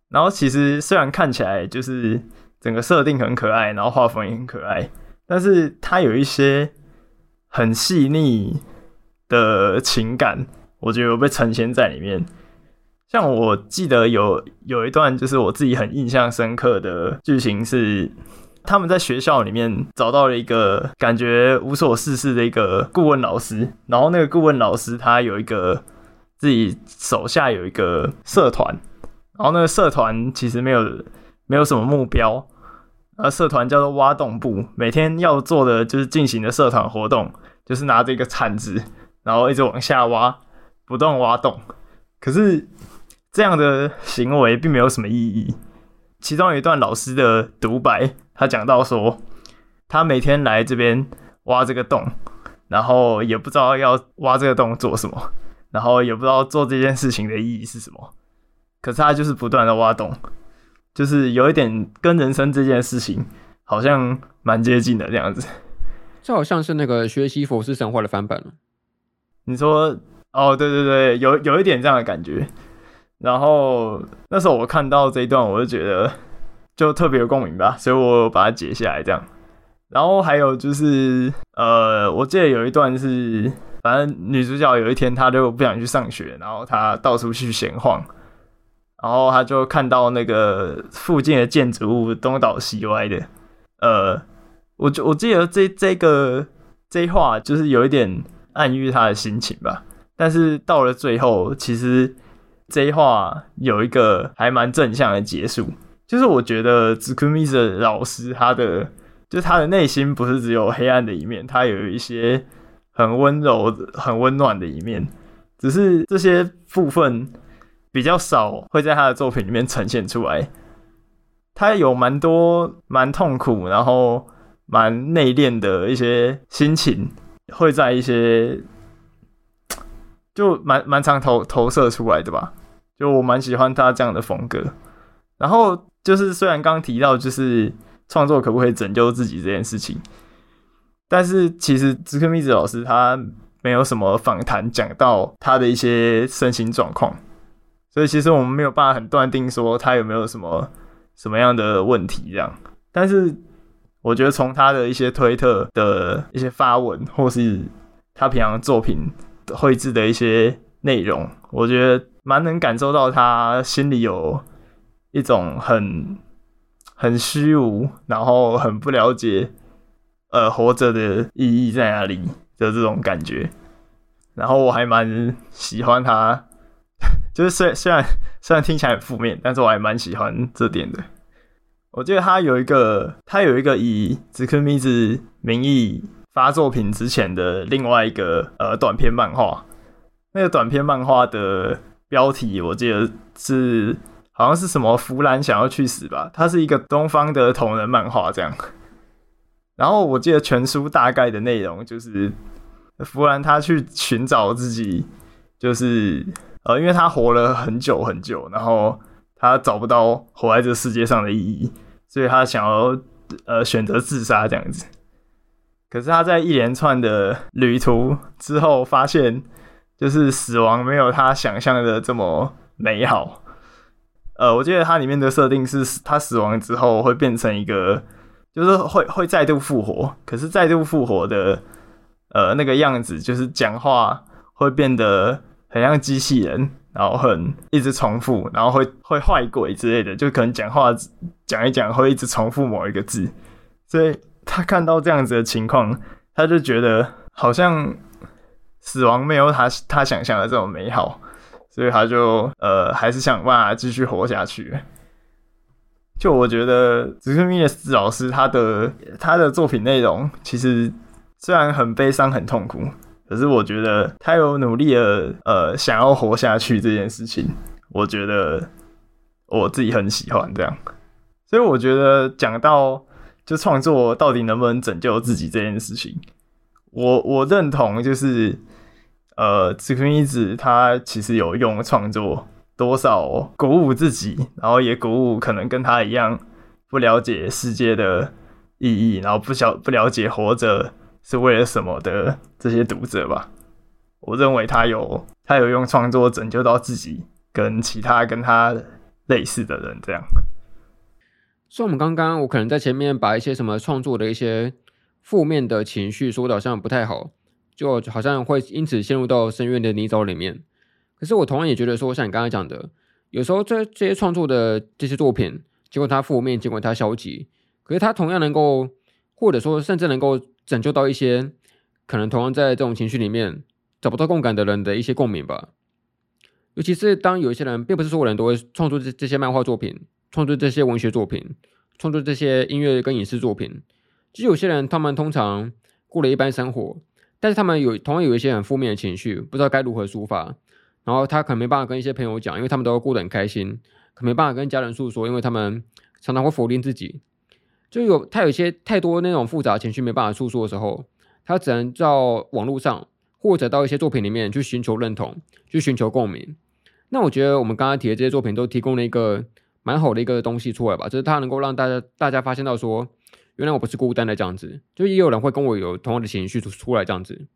然后其实虽然看起来就是整个设定很可爱，然后画风也很可爱，但是它有一些很细腻的情感，我觉得被呈现在里面。像我记得有有一段就是我自己很印象深刻的剧情是，他们在学校里面找到了一个感觉无所事事的一个顾问老师，然后那个顾问老师他有一个自己手下有一个社团，然后那个社团其实没有没有什么目标，而社团叫做挖洞部，每天要做的就是进行的社团活动，就是拿着一个铲子，然后一直往下挖，不断挖洞，可是。这样的行为并没有什么意义。其中有一段老师的独白，他讲到说，他每天来这边挖这个洞，然后也不知道要挖这个洞做什么，然后也不知道做这件事情的意义是什么。可是他就是不断的挖洞，就是有一点跟人生这件事情好像蛮接近的这样子。这好像是那个学习佛斯神话的翻版。你说，哦，对对对，有有一点这样的感觉。然后那时候我看到这一段，我就觉得就特别有共鸣吧，所以我把它截下来这样。然后还有就是，呃，我记得有一段是，反正女主角有一天她就不想去上学，然后她到处去闲晃，然后她就看到那个附近的建筑物东倒西歪的。呃，我就我记得这这个这话就是有一点暗喻她的心情吧，但是到了最后，其实。这一话有一个还蛮正向的结束，就是我觉得紫库米的老师他的，就他的内心不是只有黑暗的一面，他有一些很温柔、很温暖的一面，只是这些部分比较少会在他的作品里面呈现出来。他有蛮多蛮痛苦，然后蛮内敛的一些心情，会在一些。就蛮蛮常投投射出来的吧，就我蛮喜欢他这样的风格。然后就是虽然刚提到就是创作可不可以拯救自己这件事情，但是其实织坑美智老师他没有什么访谈讲到他的一些身心状况，所以其实我们没有办法很断定说他有没有什么什么样的问题这样。但是我觉得从他的一些推特的一些发文，或是他平常作品。绘制的一些内容，我觉得蛮能感受到他心里有一种很很虚无，然后很不了解呃活着的意义在哪里的这种感觉。然后我还蛮喜欢他，[laughs] 就是虽虽然虽然听起来很负面，但是我还蛮喜欢这点的。我记得他有一个，他有一个以紫柯米子名义。发作品之前的另外一个呃短篇漫画，那个短篇漫画的标题我记得是好像是什么弗兰想要去死吧，它是一个东方的同人漫画这样。[laughs] 然后我记得全书大概的内容就是弗兰他去寻找自己，就是呃因为他活了很久很久，然后他找不到活在这世界上的意义，所以他想要呃选择自杀这样子。可是他在一连串的旅途之后，发现就是死亡没有他想象的这么美好。呃，我记得它里面的设定是，他死亡之后会变成一个，就是会会再度复活。可是再度复活的，呃，那个样子就是讲话会变得很像机器人，然后很一直重复，然后会会坏鬼之类的，就可能讲话讲一讲会一直重复某一个字，所以。他看到这样子的情况，他就觉得好像死亡没有他他想象的这么美好，所以他就呃还是想办法继续活下去。就我觉得紫柯米子老师他的他的作品内容其实虽然很悲伤很痛苦，可是我觉得他有努力的呃想要活下去这件事情，我觉得我自己很喜欢这样。所以我觉得讲到。就创作到底能不能拯救自己这件事情，我我认同，就是呃，志坤一子他其实有用创作多少鼓舞自己，然后也鼓舞可能跟他一样不了解世界的意义，然后不晓不了解活着是为了什么的这些读者吧。我认为他有他有用创作拯救到自己跟其他跟他类似的人，这样。所以，我们刚刚我可能在前面把一些什么创作的一些负面的情绪说的好像不太好，就好像会因此陷入到深渊的泥沼里面。可是，我同样也觉得说，像你刚才讲的，有时候这这些创作的这些作品，尽管它负面，尽管它消极，可是它同样能够，或者说甚至能够拯救到一些可能同样在这种情绪里面找不到共感的人的一些共鸣吧。尤其是当有一些人，并不是所有人都会创作这这些漫画作品。创作这些文学作品，创作这些音乐跟影视作品，其实有些人他们通常过了一般生活，但是他们有同样有一些很负面的情绪，不知道该如何抒发，然后他可能没办法跟一些朋友讲，因为他们都过得很开心，可没办法跟家人诉说，因为他们常常会否定自己，就有他有一些太多那种复杂情绪没办法诉说的时候，他只能到网络上或者到一些作品里面去寻求认同，去寻求共鸣。那我觉得我们刚刚提的这些作品都提供了一个。蛮好的一个东西出来吧，就是它能够让大家大家发现到说，原来我不是孤单的这样子，就也有人会跟我有同样的情绪出出来这样子，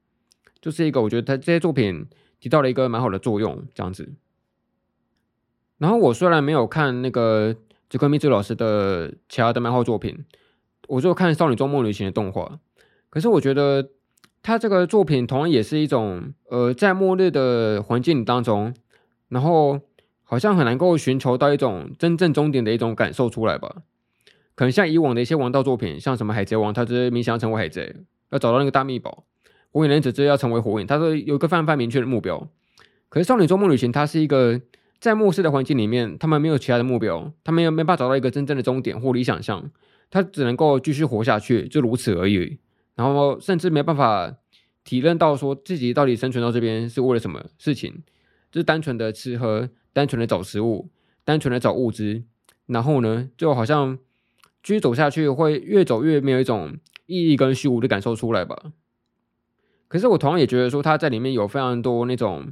就是一个我觉得他这些作品起到了一个蛮好的作用这样子。然后我虽然没有看那个吉克米兹老师的其他的漫画作品，我就看《少女周末旅行》的动画，可是我觉得他这个作品同样也是一种呃在末日的环境当中，然后。好像很难够寻求到一种真正终点的一种感受出来吧？可能像以往的一些王道作品，像什么海贼王，他就是冥想要成为海贼，要找到那个大秘宝；火影忍者就是要成为火影，他说有一个非常非常明确的目标。可是少女周末旅行，它是一个在末世的环境里面，他们没有其他的目标，他们又没办法找到一个真正的终点或理想像，他只能够继续活下去，就如此而已。然后甚至没办法体认到说自己到底生存到这边是为了什么事情，就是单纯的吃喝。单纯的找食物，单纯的找物资，然后呢，就好像继续走下去，会越走越没有一种意义跟虚无的感受出来吧。可是我同样也觉得说，他在里面有非常多那种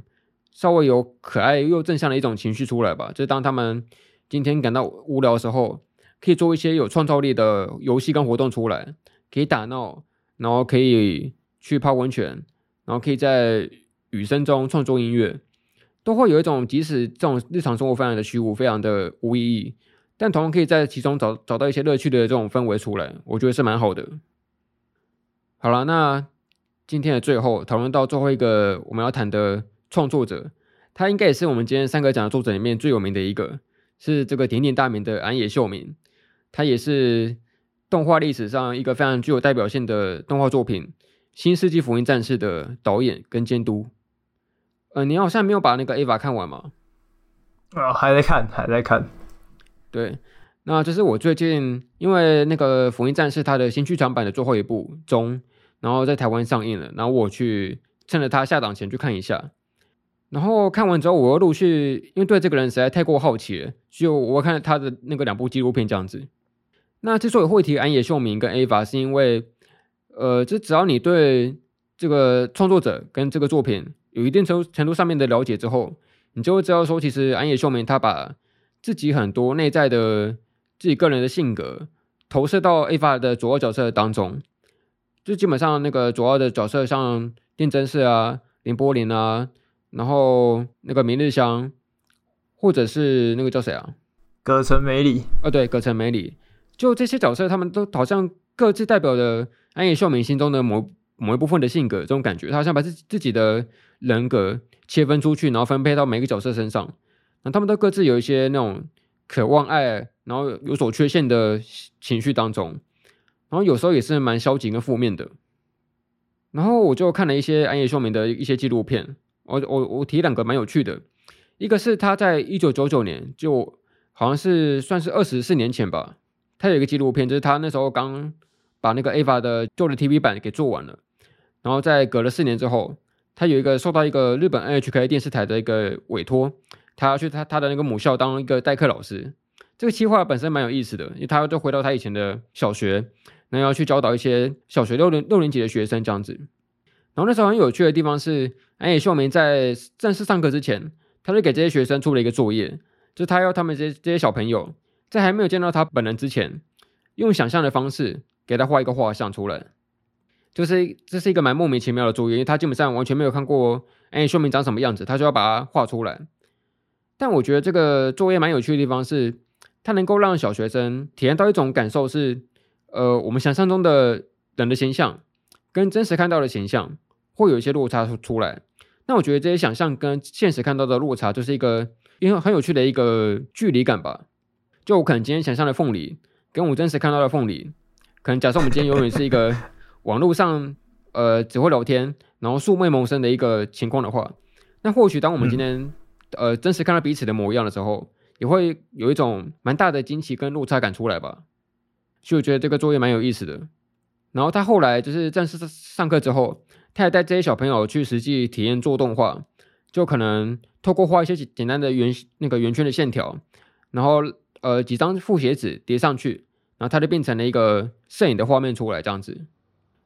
稍微有可爱又正向的一种情绪出来吧。就是当他们今天感到无聊的时候，可以做一些有创造力的游戏跟活动出来，可以打闹，然后可以去泡温泉，然后可以在雨声中创作音乐。都会有一种，即使这种日常生活非常的虚无，非常的无意义，但同样可以在其中找找到一些乐趣的这种氛围出来，我觉得是蛮好的。好了，那今天的最后讨论到最后一个我们要谈的创作者，他应该也是我们今天三个讲的作者里面最有名的一个，是这个鼎鼎大名的安野秀明，他也是动画历史上一个非常具有代表性的动画作品《新世纪福音战士》的导演跟监督。呃，你好像没有把那个 EVA 看完吗？啊、还在看，还在看。对，那这是我最近因为那个《福音战士》它的新剧场版的最后一部中，然后在台湾上映了，然后我去趁着它下档前去看一下。然后看完之后，我又陆续因为对这个人实在太过好奇了，就我看他的那个两部纪录片这样子。那之所以会提安野秀明跟 Ava，是因为呃，就只要你对这个创作者跟这个作品。有一定程程度上面的了解之后，你就会知道说，其实安野秀明他把自己很多内在的自己个人的性格投射到 Ava 的主要角色当中，就基本上那个主要的角色像电真士啊、林波林啊，然后那个明日香，或者是那个叫谁啊？葛城美里。啊，对，葛城美里，就这些角色，他们都好像各自代表着安野秀明心中的某某一部分的性格，这种感觉，他好像把自自己的。人格切分出去，然后分配到每个角色身上。那他们都各自有一些那种渴望爱，然后有所缺陷的情绪当中。然后有时候也是蛮消极跟负面的。然后我就看了一些安野秀明的一些纪录片。我我我提两个蛮有趣的，一个是他在一九九九年，就好像是算是二十四年前吧。他有一个纪录片，就是他那时候刚把那个 AVA 的旧的 TV 版给做完了，然后在隔了四年之后。他有一个受到一个日本 NHK 电视台的一个委托，他要去他他的那个母校当一个代课老师。这个计划本身蛮有意思的，因为他要就回到他以前的小学，那要去教导一些小学六年六年级的学生这样子。然后那时候很有趣的地方是，安野秀明在正式上课之前，他就给这些学生出了一个作业，就是他要他们这些这些小朋友在还没有见到他本人之前，用想象的方式给他画一个画像出来。就是这是一个蛮莫名其妙的作业，因为他基本上完全没有看过安野秀明长什么样子，他就要把它画出来。但我觉得这个作业蛮有趣的地方是，它能够让小学生体验到一种感受是，呃，我们想象中的人的形象跟真实看到的形象会有一些落差出来。那我觉得这些想象跟现实看到的落差，就是一个因为很有趣的一个距离感吧。就我可能今天想象的凤梨，跟我真实看到的凤梨，可能假设我们今天永远是一个。[laughs] 网络上，呃，只会聊天，然后素昧谋生的一个情况的话，那或许当我们今天，嗯、呃，真实看到彼此的模样的时候，也会有一种蛮大的惊奇跟落差感出来吧。所以我觉得这个作业蛮有意思的。然后他后来就是正式上课之后，他也带这些小朋友去实际体验做动画，就可能透过画一些简单的圆那个圆圈的线条，然后呃几张复写纸叠上去，然后它就变成了一个摄影的画面出来，这样子。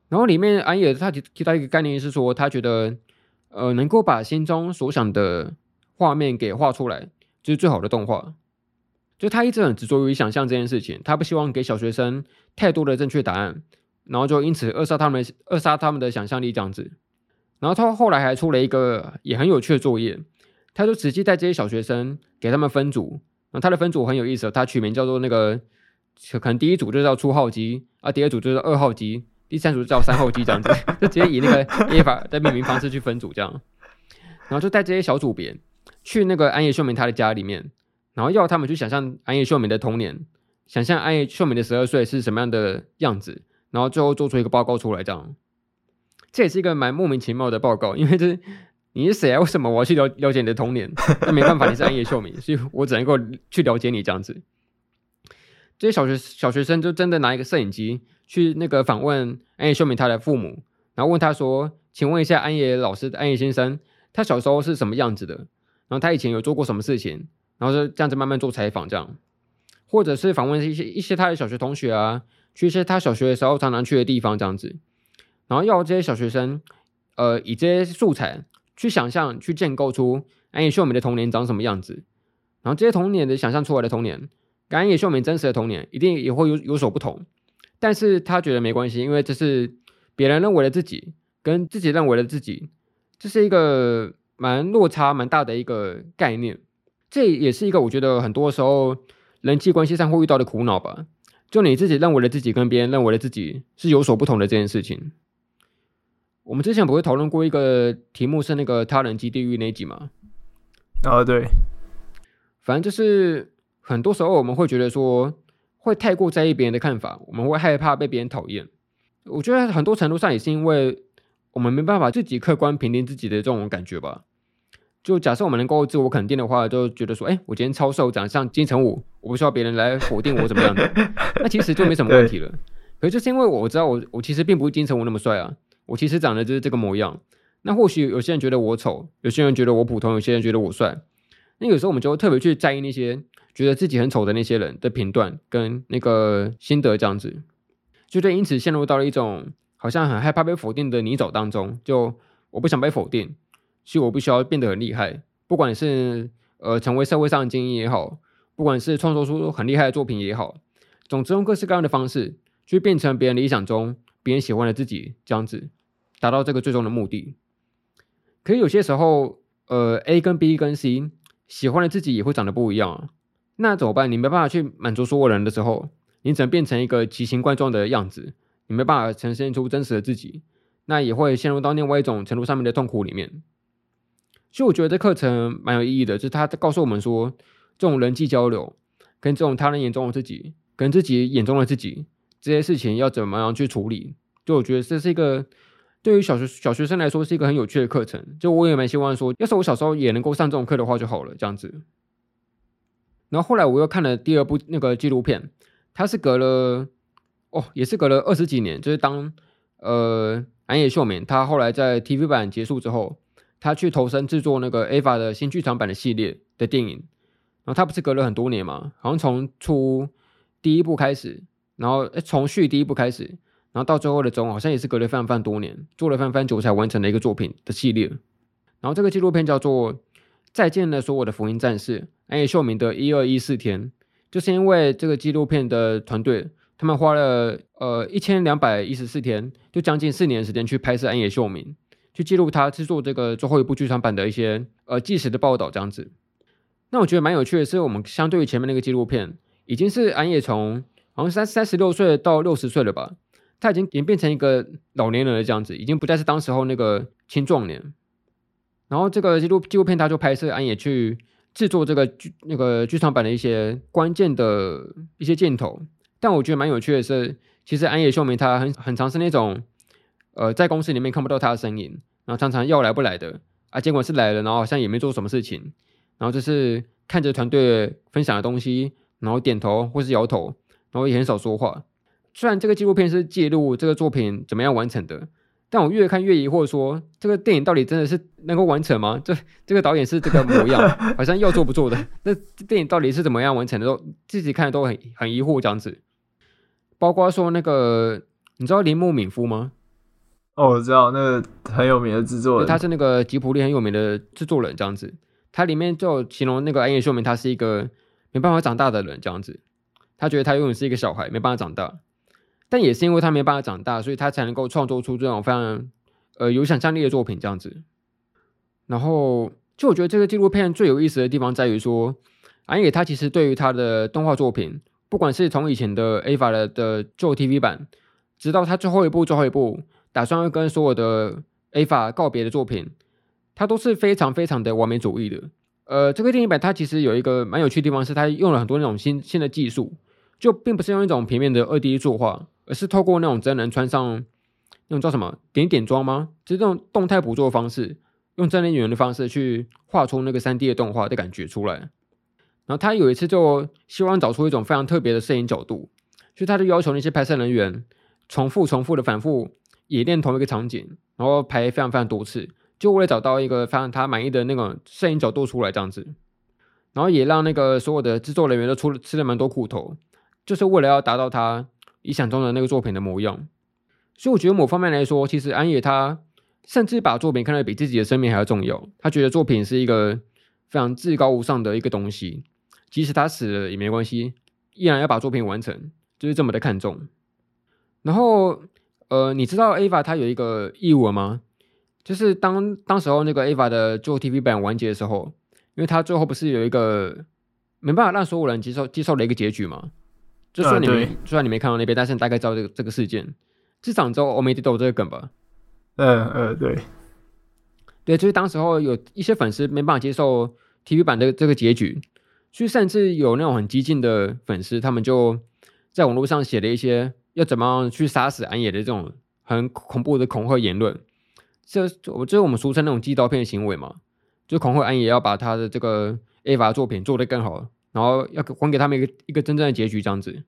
然后里面安野他提提到一个概念是说，他觉得，呃，能够把心中所想的画面给画出来，就是最好的动画。就他一直很执着于想象这件事情，他不希望给小学生太多的正确答案，然后就因此扼杀他们扼杀他们的想象力这样子。然后他后来还出了一个也很有趣的作业，他就直接带这些小学生给他们分组，然后他的分组很有意思，他取名叫做那个，可能第一组就叫初号机啊，第二组就是二号机。第三组叫三号机这样子，[laughs] 就直接以那个 A 法的命名方式去分组这样，然后就带这些小组别去那个安野秀明他的家里面，然后要他们去想象安野秀明的童年，想象安野秀明的十二岁是什么样的样子，然后最后做出一个报告出来这样。这也是一个蛮莫名其妙的报告，因为就是你是谁啊？为什么我要去了了解你的童年？那没办法，你是安野秀明，[laughs] 所以我只能够去了解你这样子。这些小学小学生就真的拿一个摄影机。去那个访问安野秀明他的父母，然后问他说：“请问一下安野老师，安野先生，他小时候是什么样子的？然后他以前有做过什么事情？然后就这样子慢慢做采访，这样，或者是访问一些一些他的小学同学啊，去一些他小学的时候常常去的地方，这样子，然后要这些小学生，呃，以这些素材去想象，去建构出安野秀明的童年长什么样子，然后这些童年的想象出来的童年，跟安野秀明真实的童年一定也会有有所不同。”但是他觉得没关系，因为这是别人认为的自己跟自己认为的自己，这是一个蛮落差蛮大的一个概念。这也是一个我觉得很多时候人际关系上会遇到的苦恼吧。就你自己认为的自己跟别人认为的自己是有所不同的这件事情。我们之前不是讨论过一个题目是那个他人及地狱那一集吗？啊，对，反正就是很多时候我们会觉得说。会太过在意别人的看法，我们会害怕被别人讨厌。我觉得很多程度上也是因为我们没办法自己客观评定自己的这种感觉吧。就假设我们能够自我肯定的话，就觉得说，哎，我今天超瘦，长得像金城武，我不需要别人来否定我怎么样的，那其实就没什么问题了。可就是因为我知道我我其实并不是金城武那么帅啊，我其实长得就是这个模样。那或许有些人觉得我丑，有些人觉得我普通，有些人觉得我帅。那有时候我们就特别去在意那些。觉得自己很丑的那些人的评断跟那个心得这样子，就对，因此陷入到了一种好像很害怕被否定的泥沼当中。就我不想被否定，所以我必须要变得很厉害。不管是呃成为社会上的精英也好，不管是创作出很厉害的作品也好，总之用各式各样的方式去变成别人理想中别人喜欢的自己，这样子达到这个最终的目的。可是有些时候，呃，A 跟 B 跟 C 喜欢的自己也会长得不一样啊。那怎么办？你没办法去满足所有人的时候，你只能变成一个奇形怪状的样子，你没办法呈现出真实的自己，那也会陷入到另外一种程度上面的痛苦里面。所以我觉得这课程蛮有意义的，就是他告诉我们说，这种人际交流，跟这种他人眼中的自己，跟自己眼中的自己这些事情要怎么样去处理。就我觉得这是一个对于小学小学生来说是一个很有趣的课程。就我也蛮希望说，要是我小时候也能够上这种课的话就好了，这样子。然后后来我又看了第二部那个纪录片，它是隔了哦，也是隔了二十几年，就是当呃安野秀明他后来在 TV 版结束之后，他去投身制作那个 Ava 的新剧场版的系列的电影。然后他不是隔了很多年嘛，好像从出第一部开始，然后从续第一部开始，然后到最后的终好像也是隔了非常非常多年，做了非常非常久才完成的一个作品的系列。然后这个纪录片叫做《再见了，所有的福音战士》，安野秀明的一二一四天，就是因为这个纪录片的团队，他们花了呃一千两百一十四天，就将近四年时间去拍摄安野秀明，去记录他制作这个最后一部剧场版的一些呃纪实的报道这样子。那我觉得蛮有趣的是，我们相对于前面那个纪录片，已经是安野从好像三三十六岁到六十岁了吧。他已经演变成一个老年人了，这样子，已经不再是当时候那个青壮年。然后这个纪录纪录片，他就拍摄安野去制作这个剧那个剧场版的一些关键的一些镜头。但我觉得蛮有趣的是，其实安野秀明他很很常是那种，呃，在公司里面看不到他的身影，然后常常要来不来的啊，结果是来了，然后好像也没做什么事情，然后就是看着团队分享的东西，然后点头或是摇头，然后也很少说话。虽然这个纪录片是记录这个作品怎么样完成的，但我越看越疑惑说，说这个电影到底真的是能够完成吗？这这个导演是这个模样，好像要做不做的。那电影到底是怎么样完成的？都自己看的都很很疑惑这样子。包括说那个，你知道铃木敏夫吗？哦，我知道那个很有名的制作人，他是那个吉卜力很有名的制作人这样子。他里面就形容那个安野秀明，他是一个没办法长大的人这样子。他觉得他永远是一个小孩，没办法长大。但也是因为他没办法长大，所以他才能够创作出这种非常呃有想象力的作品这样子。然后，就我觉得这个纪录片最有意思的地方在于说，安野他其实对于他的动画作品，不管是从以前的 AVA 的的旧 TV 版，直到他最后一部最后一部打算要跟所有的 AVA 告别的作品，他都是非常非常的完美主义的。呃，这个电影版它其实有一个蛮有趣的地方，是它用了很多那种新新的技术，就并不是用一种平面的二 D 作画。而是透过那种真人穿上那种叫什么点点妆吗？就是这种动态捕捉方式，用真人演员的方式去画出那个三 D 的动画的感觉出来。然后他有一次就希望找出一种非常特别的摄影角度，所以他就要求那些拍摄人员重复、重复的反复演练同一个场景，然后拍非常非常多次，就为了找到一个非常他满意的那种摄影角度出来这样子。然后也让那个所有的制作人员都出吃了蛮多苦头，就是为了要达到他。理想中的那个作品的模样，所以我觉得某方面来说，其实安野他甚至把作品看得比自己的生命还要重要。他觉得作品是一个非常至高无上的一个东西，即使他死了也没关系，依然要把作品完成，就是这么的看重。然后，呃，你知道 AVA 它有一个义务吗？就是当当时候那个 AVA 的旧 TV 版完结的时候，因为他最后不是有一个没办法让所有人接受接受的一个结局吗？就算你没，就算你没看到那边，但是你大概知道这个这个事件。至少你知道欧美都有这个梗吧？嗯嗯，对，对，就是当时候有一些粉丝没办法接受 TV 版的这个结局，所以甚至有那种很激进的粉丝，他们就在网络上写了一些要怎么样去杀死安野的这种很恐怖的恐吓言论。这我就是我们俗称那种寄刀片的行为嘛，就恐吓安野要把他的这个 AVA 作品做得更好。然后要还给他们一个一个真正的结局，这样子。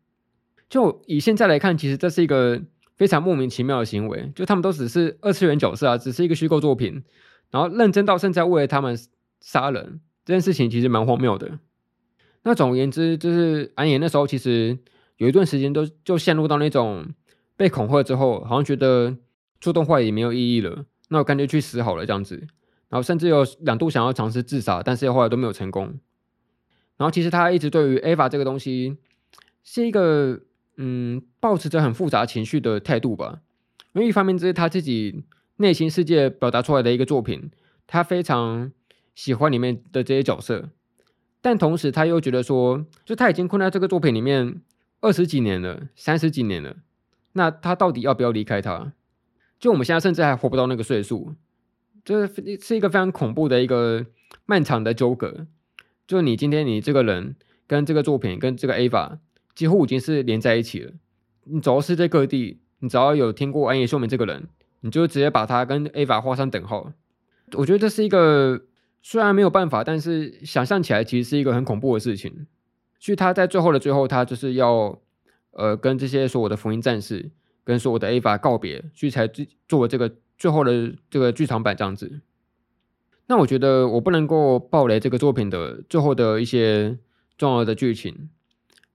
就以现在来看，其实这是一个非常莫名其妙的行为。就他们都只是二次元角色啊，只是一个虚构作品，然后认真到现在为了他们杀人这件事情，其实蛮荒谬的。那总而言之，就是安野那时候其实有一段时间都就陷入到那种被恐吓之后，好像觉得做动画也没有意义了，那我干脆去死好了这样子。然后甚至有两度想要尝试自杀，但是后来都没有成功。然后其实他一直对于 AVA 这个东西是一个嗯，抱持着很复杂情绪的态度吧。因为一方面这是他自己内心世界表达出来的一个作品，他非常喜欢里面的这些角色，但同时他又觉得说，就他已经困在这个作品里面二十几年了，三十几年了，那他到底要不要离开他？就我们现在甚至还活不到那个岁数，这是一个非常恐怖的一个漫长的纠葛。就你今天你这个人跟这个作品跟这个 AVA 几乎已经是连在一起了。你走到世界各地，你只要有听过安野秀明这个人，你就直接把他跟 AVA 画上等号。我觉得这是一个虽然没有办法，但是想象起来其实是一个很恐怖的事情。所以他在最后的最后，他就是要呃跟这些所有的福音战士跟所有的 AVA 告别，所以才做这个最后的这个剧场版这样子。那我觉得我不能够爆雷这个作品的最后的一些重要的剧情，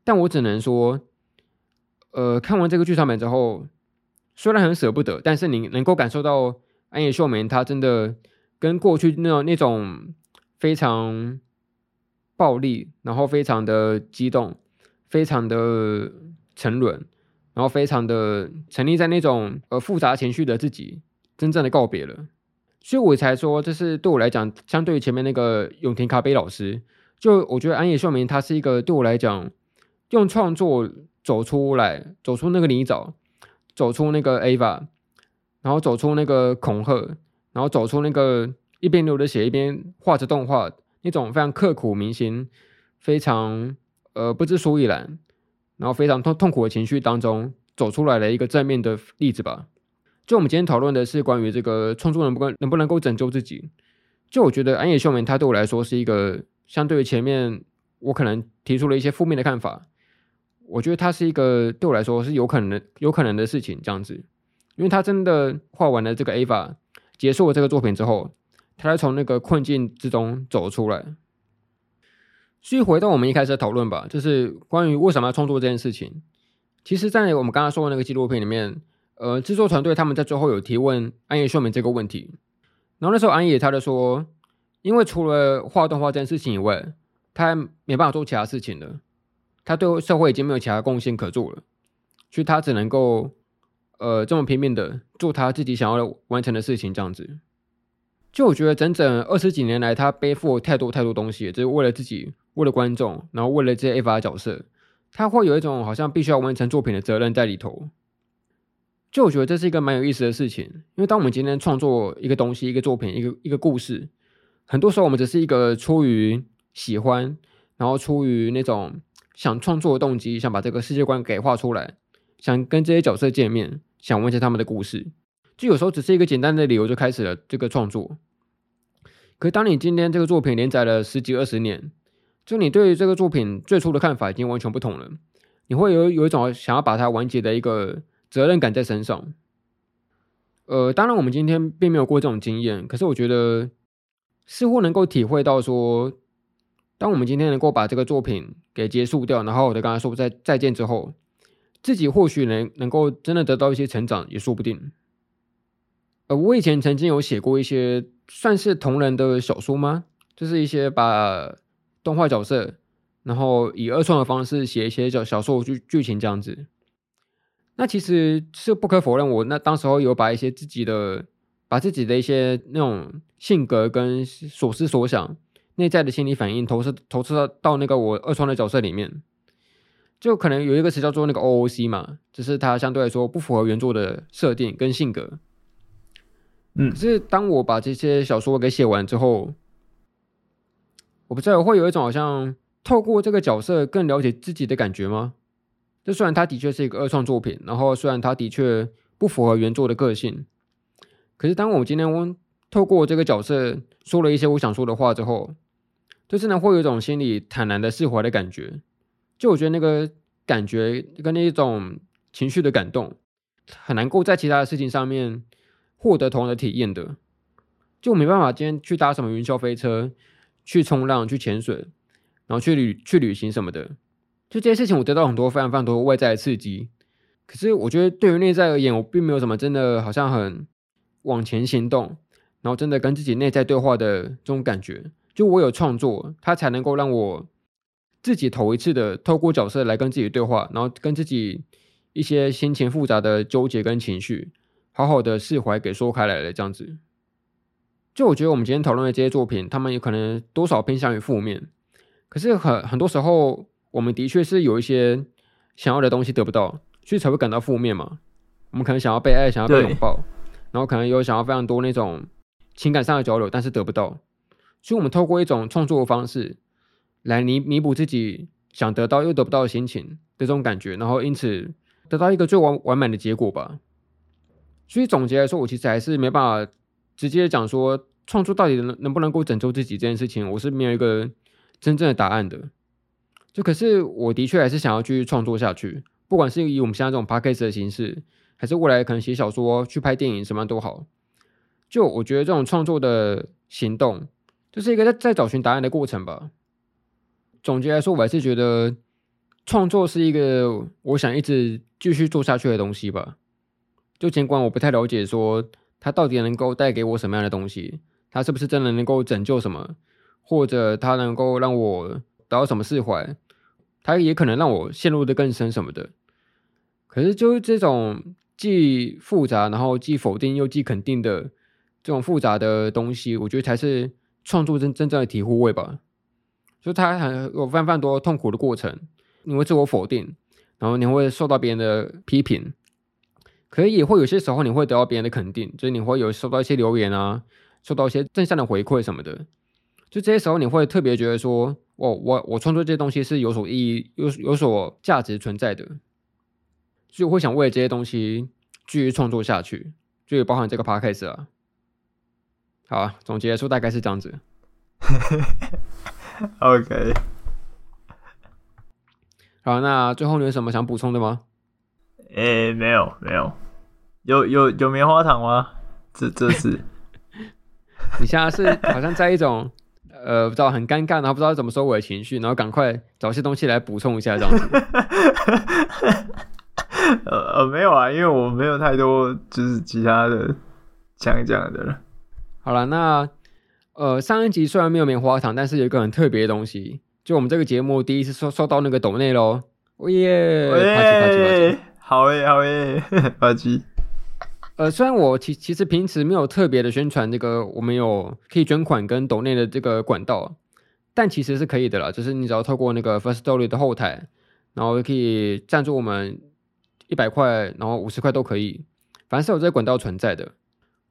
但我只能说，呃，看完这个剧场版之后，虽然很舍不得，但是你能够感受到安野秀明他真的跟过去那种那种非常暴力，然后非常的激动，非常的沉沦，然后非常的沉溺在那种呃复杂情绪的自己，真正的告别了。所以我才说，这是对我来讲，相对于前面那个永田卡北老师，就我觉得安野秀明他是一个对我来讲，用创作走出来，走出那个泥沼。走出那个 Ava，然后走出那个恐吓，然后走出那个一边流着血一边画着动画那种非常刻骨铭心、非常呃不知所以然，然后非常痛痛苦的情绪当中走出来的一个正面的例子吧。就我们今天讨论的是关于这个创作能不能能不能够拯救自己。就我觉得安野秀明他对我来说是一个相对于前面我可能提出了一些负面的看法。我觉得他是一个对我来说是有可能、有可能的事情，这样子，因为他真的画完了这个 Ava，结束了这个作品之后，他才从那个困境之中走出来。所以回到我们一开始的讨论吧，就是关于为什么要创作这件事情。其实，在我们刚刚说的那个纪录片里面，呃，制作团队他们在最后有提问安野秀明这个问题，然后那时候安野他就说，因为除了画动画这件事情以外，他没办法做其他事情了。他对社会已经没有其他贡献可做了，所以他只能够，呃，这么拼命的做他自己想要完成的事情，这样子。就我觉得，整整二十几年来，他背负太多太多东西，就是为了自己，为了观众，然后为了这些 Eva 角色，他会有一种好像必须要完成作品的责任在里头。就我觉得这是一个蛮有意思的事情，因为当我们今天创作一个东西、一个作品、一个一个故事，很多时候我们只是一个出于喜欢，然后出于那种。想创作的动机，想把这个世界观给画出来，想跟这些角色见面，想完成他们的故事，就有时候只是一个简单的理由就开始了这个创作。可是当你今天这个作品连载了十几二十年，就你对于这个作品最初的看法已经完全不同了，你会有有一种想要把它完结的一个责任感在身上。呃，当然我们今天并没有过这种经验，可是我觉得似乎能够体会到说。当我们今天能够把这个作品给结束掉，然后我就跟他说再再见之后，自己或许能能够真的得到一些成长，也说不定。呃，我以前曾经有写过一些算是同人的小说吗？就是一些把动画角色，然后以二创的方式写一些小小说剧剧情这样子。那其实是不可否认，我那当时候有把一些自己的，把自己的一些那种性格跟所思所想。内在的心理反应投射投射到到那个我二创的角色里面，就可能有一个词叫做那个 OOC 嘛，只是它相对来说不符合原作的设定跟性格。嗯，可是当我把这些小说给写完之后，我不知道会有一种好像透过这个角色更了解自己的感觉吗？就虽然它的确是一个二创作品，然后虽然它的确不符合原作的个性，可是当我今天我透过这个角色说了一些我想说的话之后。就真的会有一种心里坦然的释怀的感觉，就我觉得那个感觉跟那一种情绪的感动，很难够在其他的事情上面获得同样的体验的。就没办法今天去搭什么云霄飞车，去冲浪，去潜水，然后去旅去旅行什么的。就这些事情，我得到很多非常非常多外在的刺激。可是我觉得对于内在而言，我并没有什么真的好像很往前行动，然后真的跟自己内在对话的这种感觉。就我有创作，它才能够让我自己头一次的透过角色来跟自己对话，然后跟自己一些心情复杂的纠结跟情绪，好好的释怀给说开来了这样子。就我觉得我们今天讨论的这些作品，他们有可能多少偏向于负面，可是很很多时候，我们的确是有一些想要的东西得不到，所以才会感到负面嘛。我们可能想要被爱，想要被拥抱，然后可能有想要非常多那种情感上的交流，但是得不到。所以，我们透过一种创作的方式，来弥弥补自己想得到又得不到的心情的这种感觉，然后因此得到一个最完完满的结果吧。所以总结来说，我其实还是没办法直接讲说创作到底能能不能够拯救自己这件事情，我是没有一个真正的答案的。就可是我的确还是想要继续创作下去，不管是以我们现在这种 podcast 的形式，还是未来可能写小说、去拍电影什么都好。就我觉得这种创作的行动。就是一个在在找寻答案的过程吧。总结来说，我还是觉得创作是一个我想一直继续做下去的东西吧。就尽管我不太了解，说它到底能够带给我什么样的东西，它是不是真的能够拯救什么，或者它能够让我得到什么释怀，它也可能让我陷入的更深什么的。可是，就是这种既复杂，然后既否定又既肯定的这种复杂的东西，我觉得才是创作真真正的体会味吧。就它很有非常多痛苦的过程，你会自我否定，然后你会受到别人的批评，可以也会有些时候你会得到别人的肯定，就是你会有收到一些留言啊，收到一些正向的回馈什么的。就这些时候，你会特别觉得说，哦我我创作这些东西是有所意义、有有所价值存在的。所以我会想为了这些东西继续创作下去，就也包含这个 podcast 啊。好啊，总结说大概是这样子。[laughs] OK。好，那最后你有什么想补充的吗？诶、欸，没有，没有。有有有棉花糖吗？这这是。[laughs] 你现在是好像在一种呃，不知道很尴尬，然后不知道怎么收尾的情绪，然后赶快找些东西来补充一下这样子。[laughs] 呃呃，没有啊，因为我没有太多就是其他的想讲的了。好了，那呃上一集虽然没有棉花糖，但是有一个很特别的东西，就我们这个节目第一次收收到那个抖内喽，哦耶！好诶好诶，啪叽。[laughs] 呃，虽然我其其实平时没有特别的宣传这个我们有可以捐款跟抖内的这个管道，但其实是可以的啦，就是你只要透过那个 First Story 的后台，然后可以赞助我们。一百块，然后五十块都可以，凡是有这个管道存在的。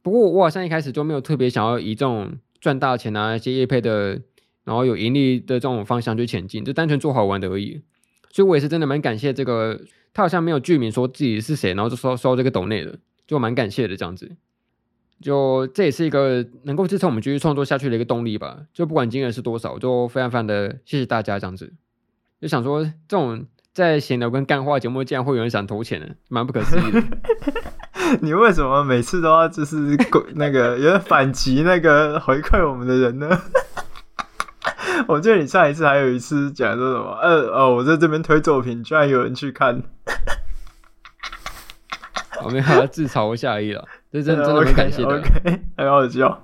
不过我好像一开始就没有特别想要以这种赚大钱啊、一些业配的，然后有盈利的这种方向去前进，就单纯做好玩的而已。所以我也是真的蛮感谢这个，他好像没有具名说自己是谁，然后就收收这个抖内的，就蛮感谢的这样子。就这也是一个能够支撑我们继续创作下去的一个动力吧。就不管金额是多少，就非常非常的谢谢大家这样子。就想说这种。在闲聊跟干话节目，竟然会有人想投钱呢，蛮不可思议的。[laughs] 你为什么每次都要就是那个有点反击那个回馈我们的人呢？[laughs] 我记得你上一次还有一次讲说什么，呃哦，我在这边推作品，居然有人去看。我们还要自嘲一下而已了，这真真的很感谢的。OK，[laughs] 很好笑。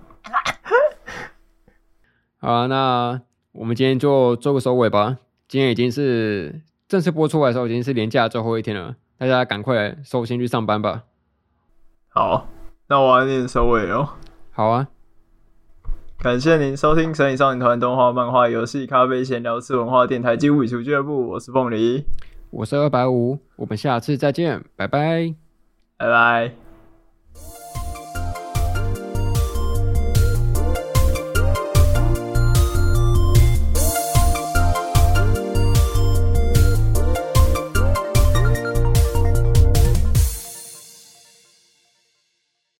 [laughs] 好啊，那我们今天就做个收尾吧。今天已经是。正式播出来的时候已经是年假最后一天了，大家赶快收心去上班吧。好，那我要念收尾哦。好啊，感谢您收听《神隐少年团》动画、漫画、游戏、咖啡、闲聊、次文化电台及物语俱乐部。我是凤梨，我是二百五，我们下次再见，拜拜，拜拜。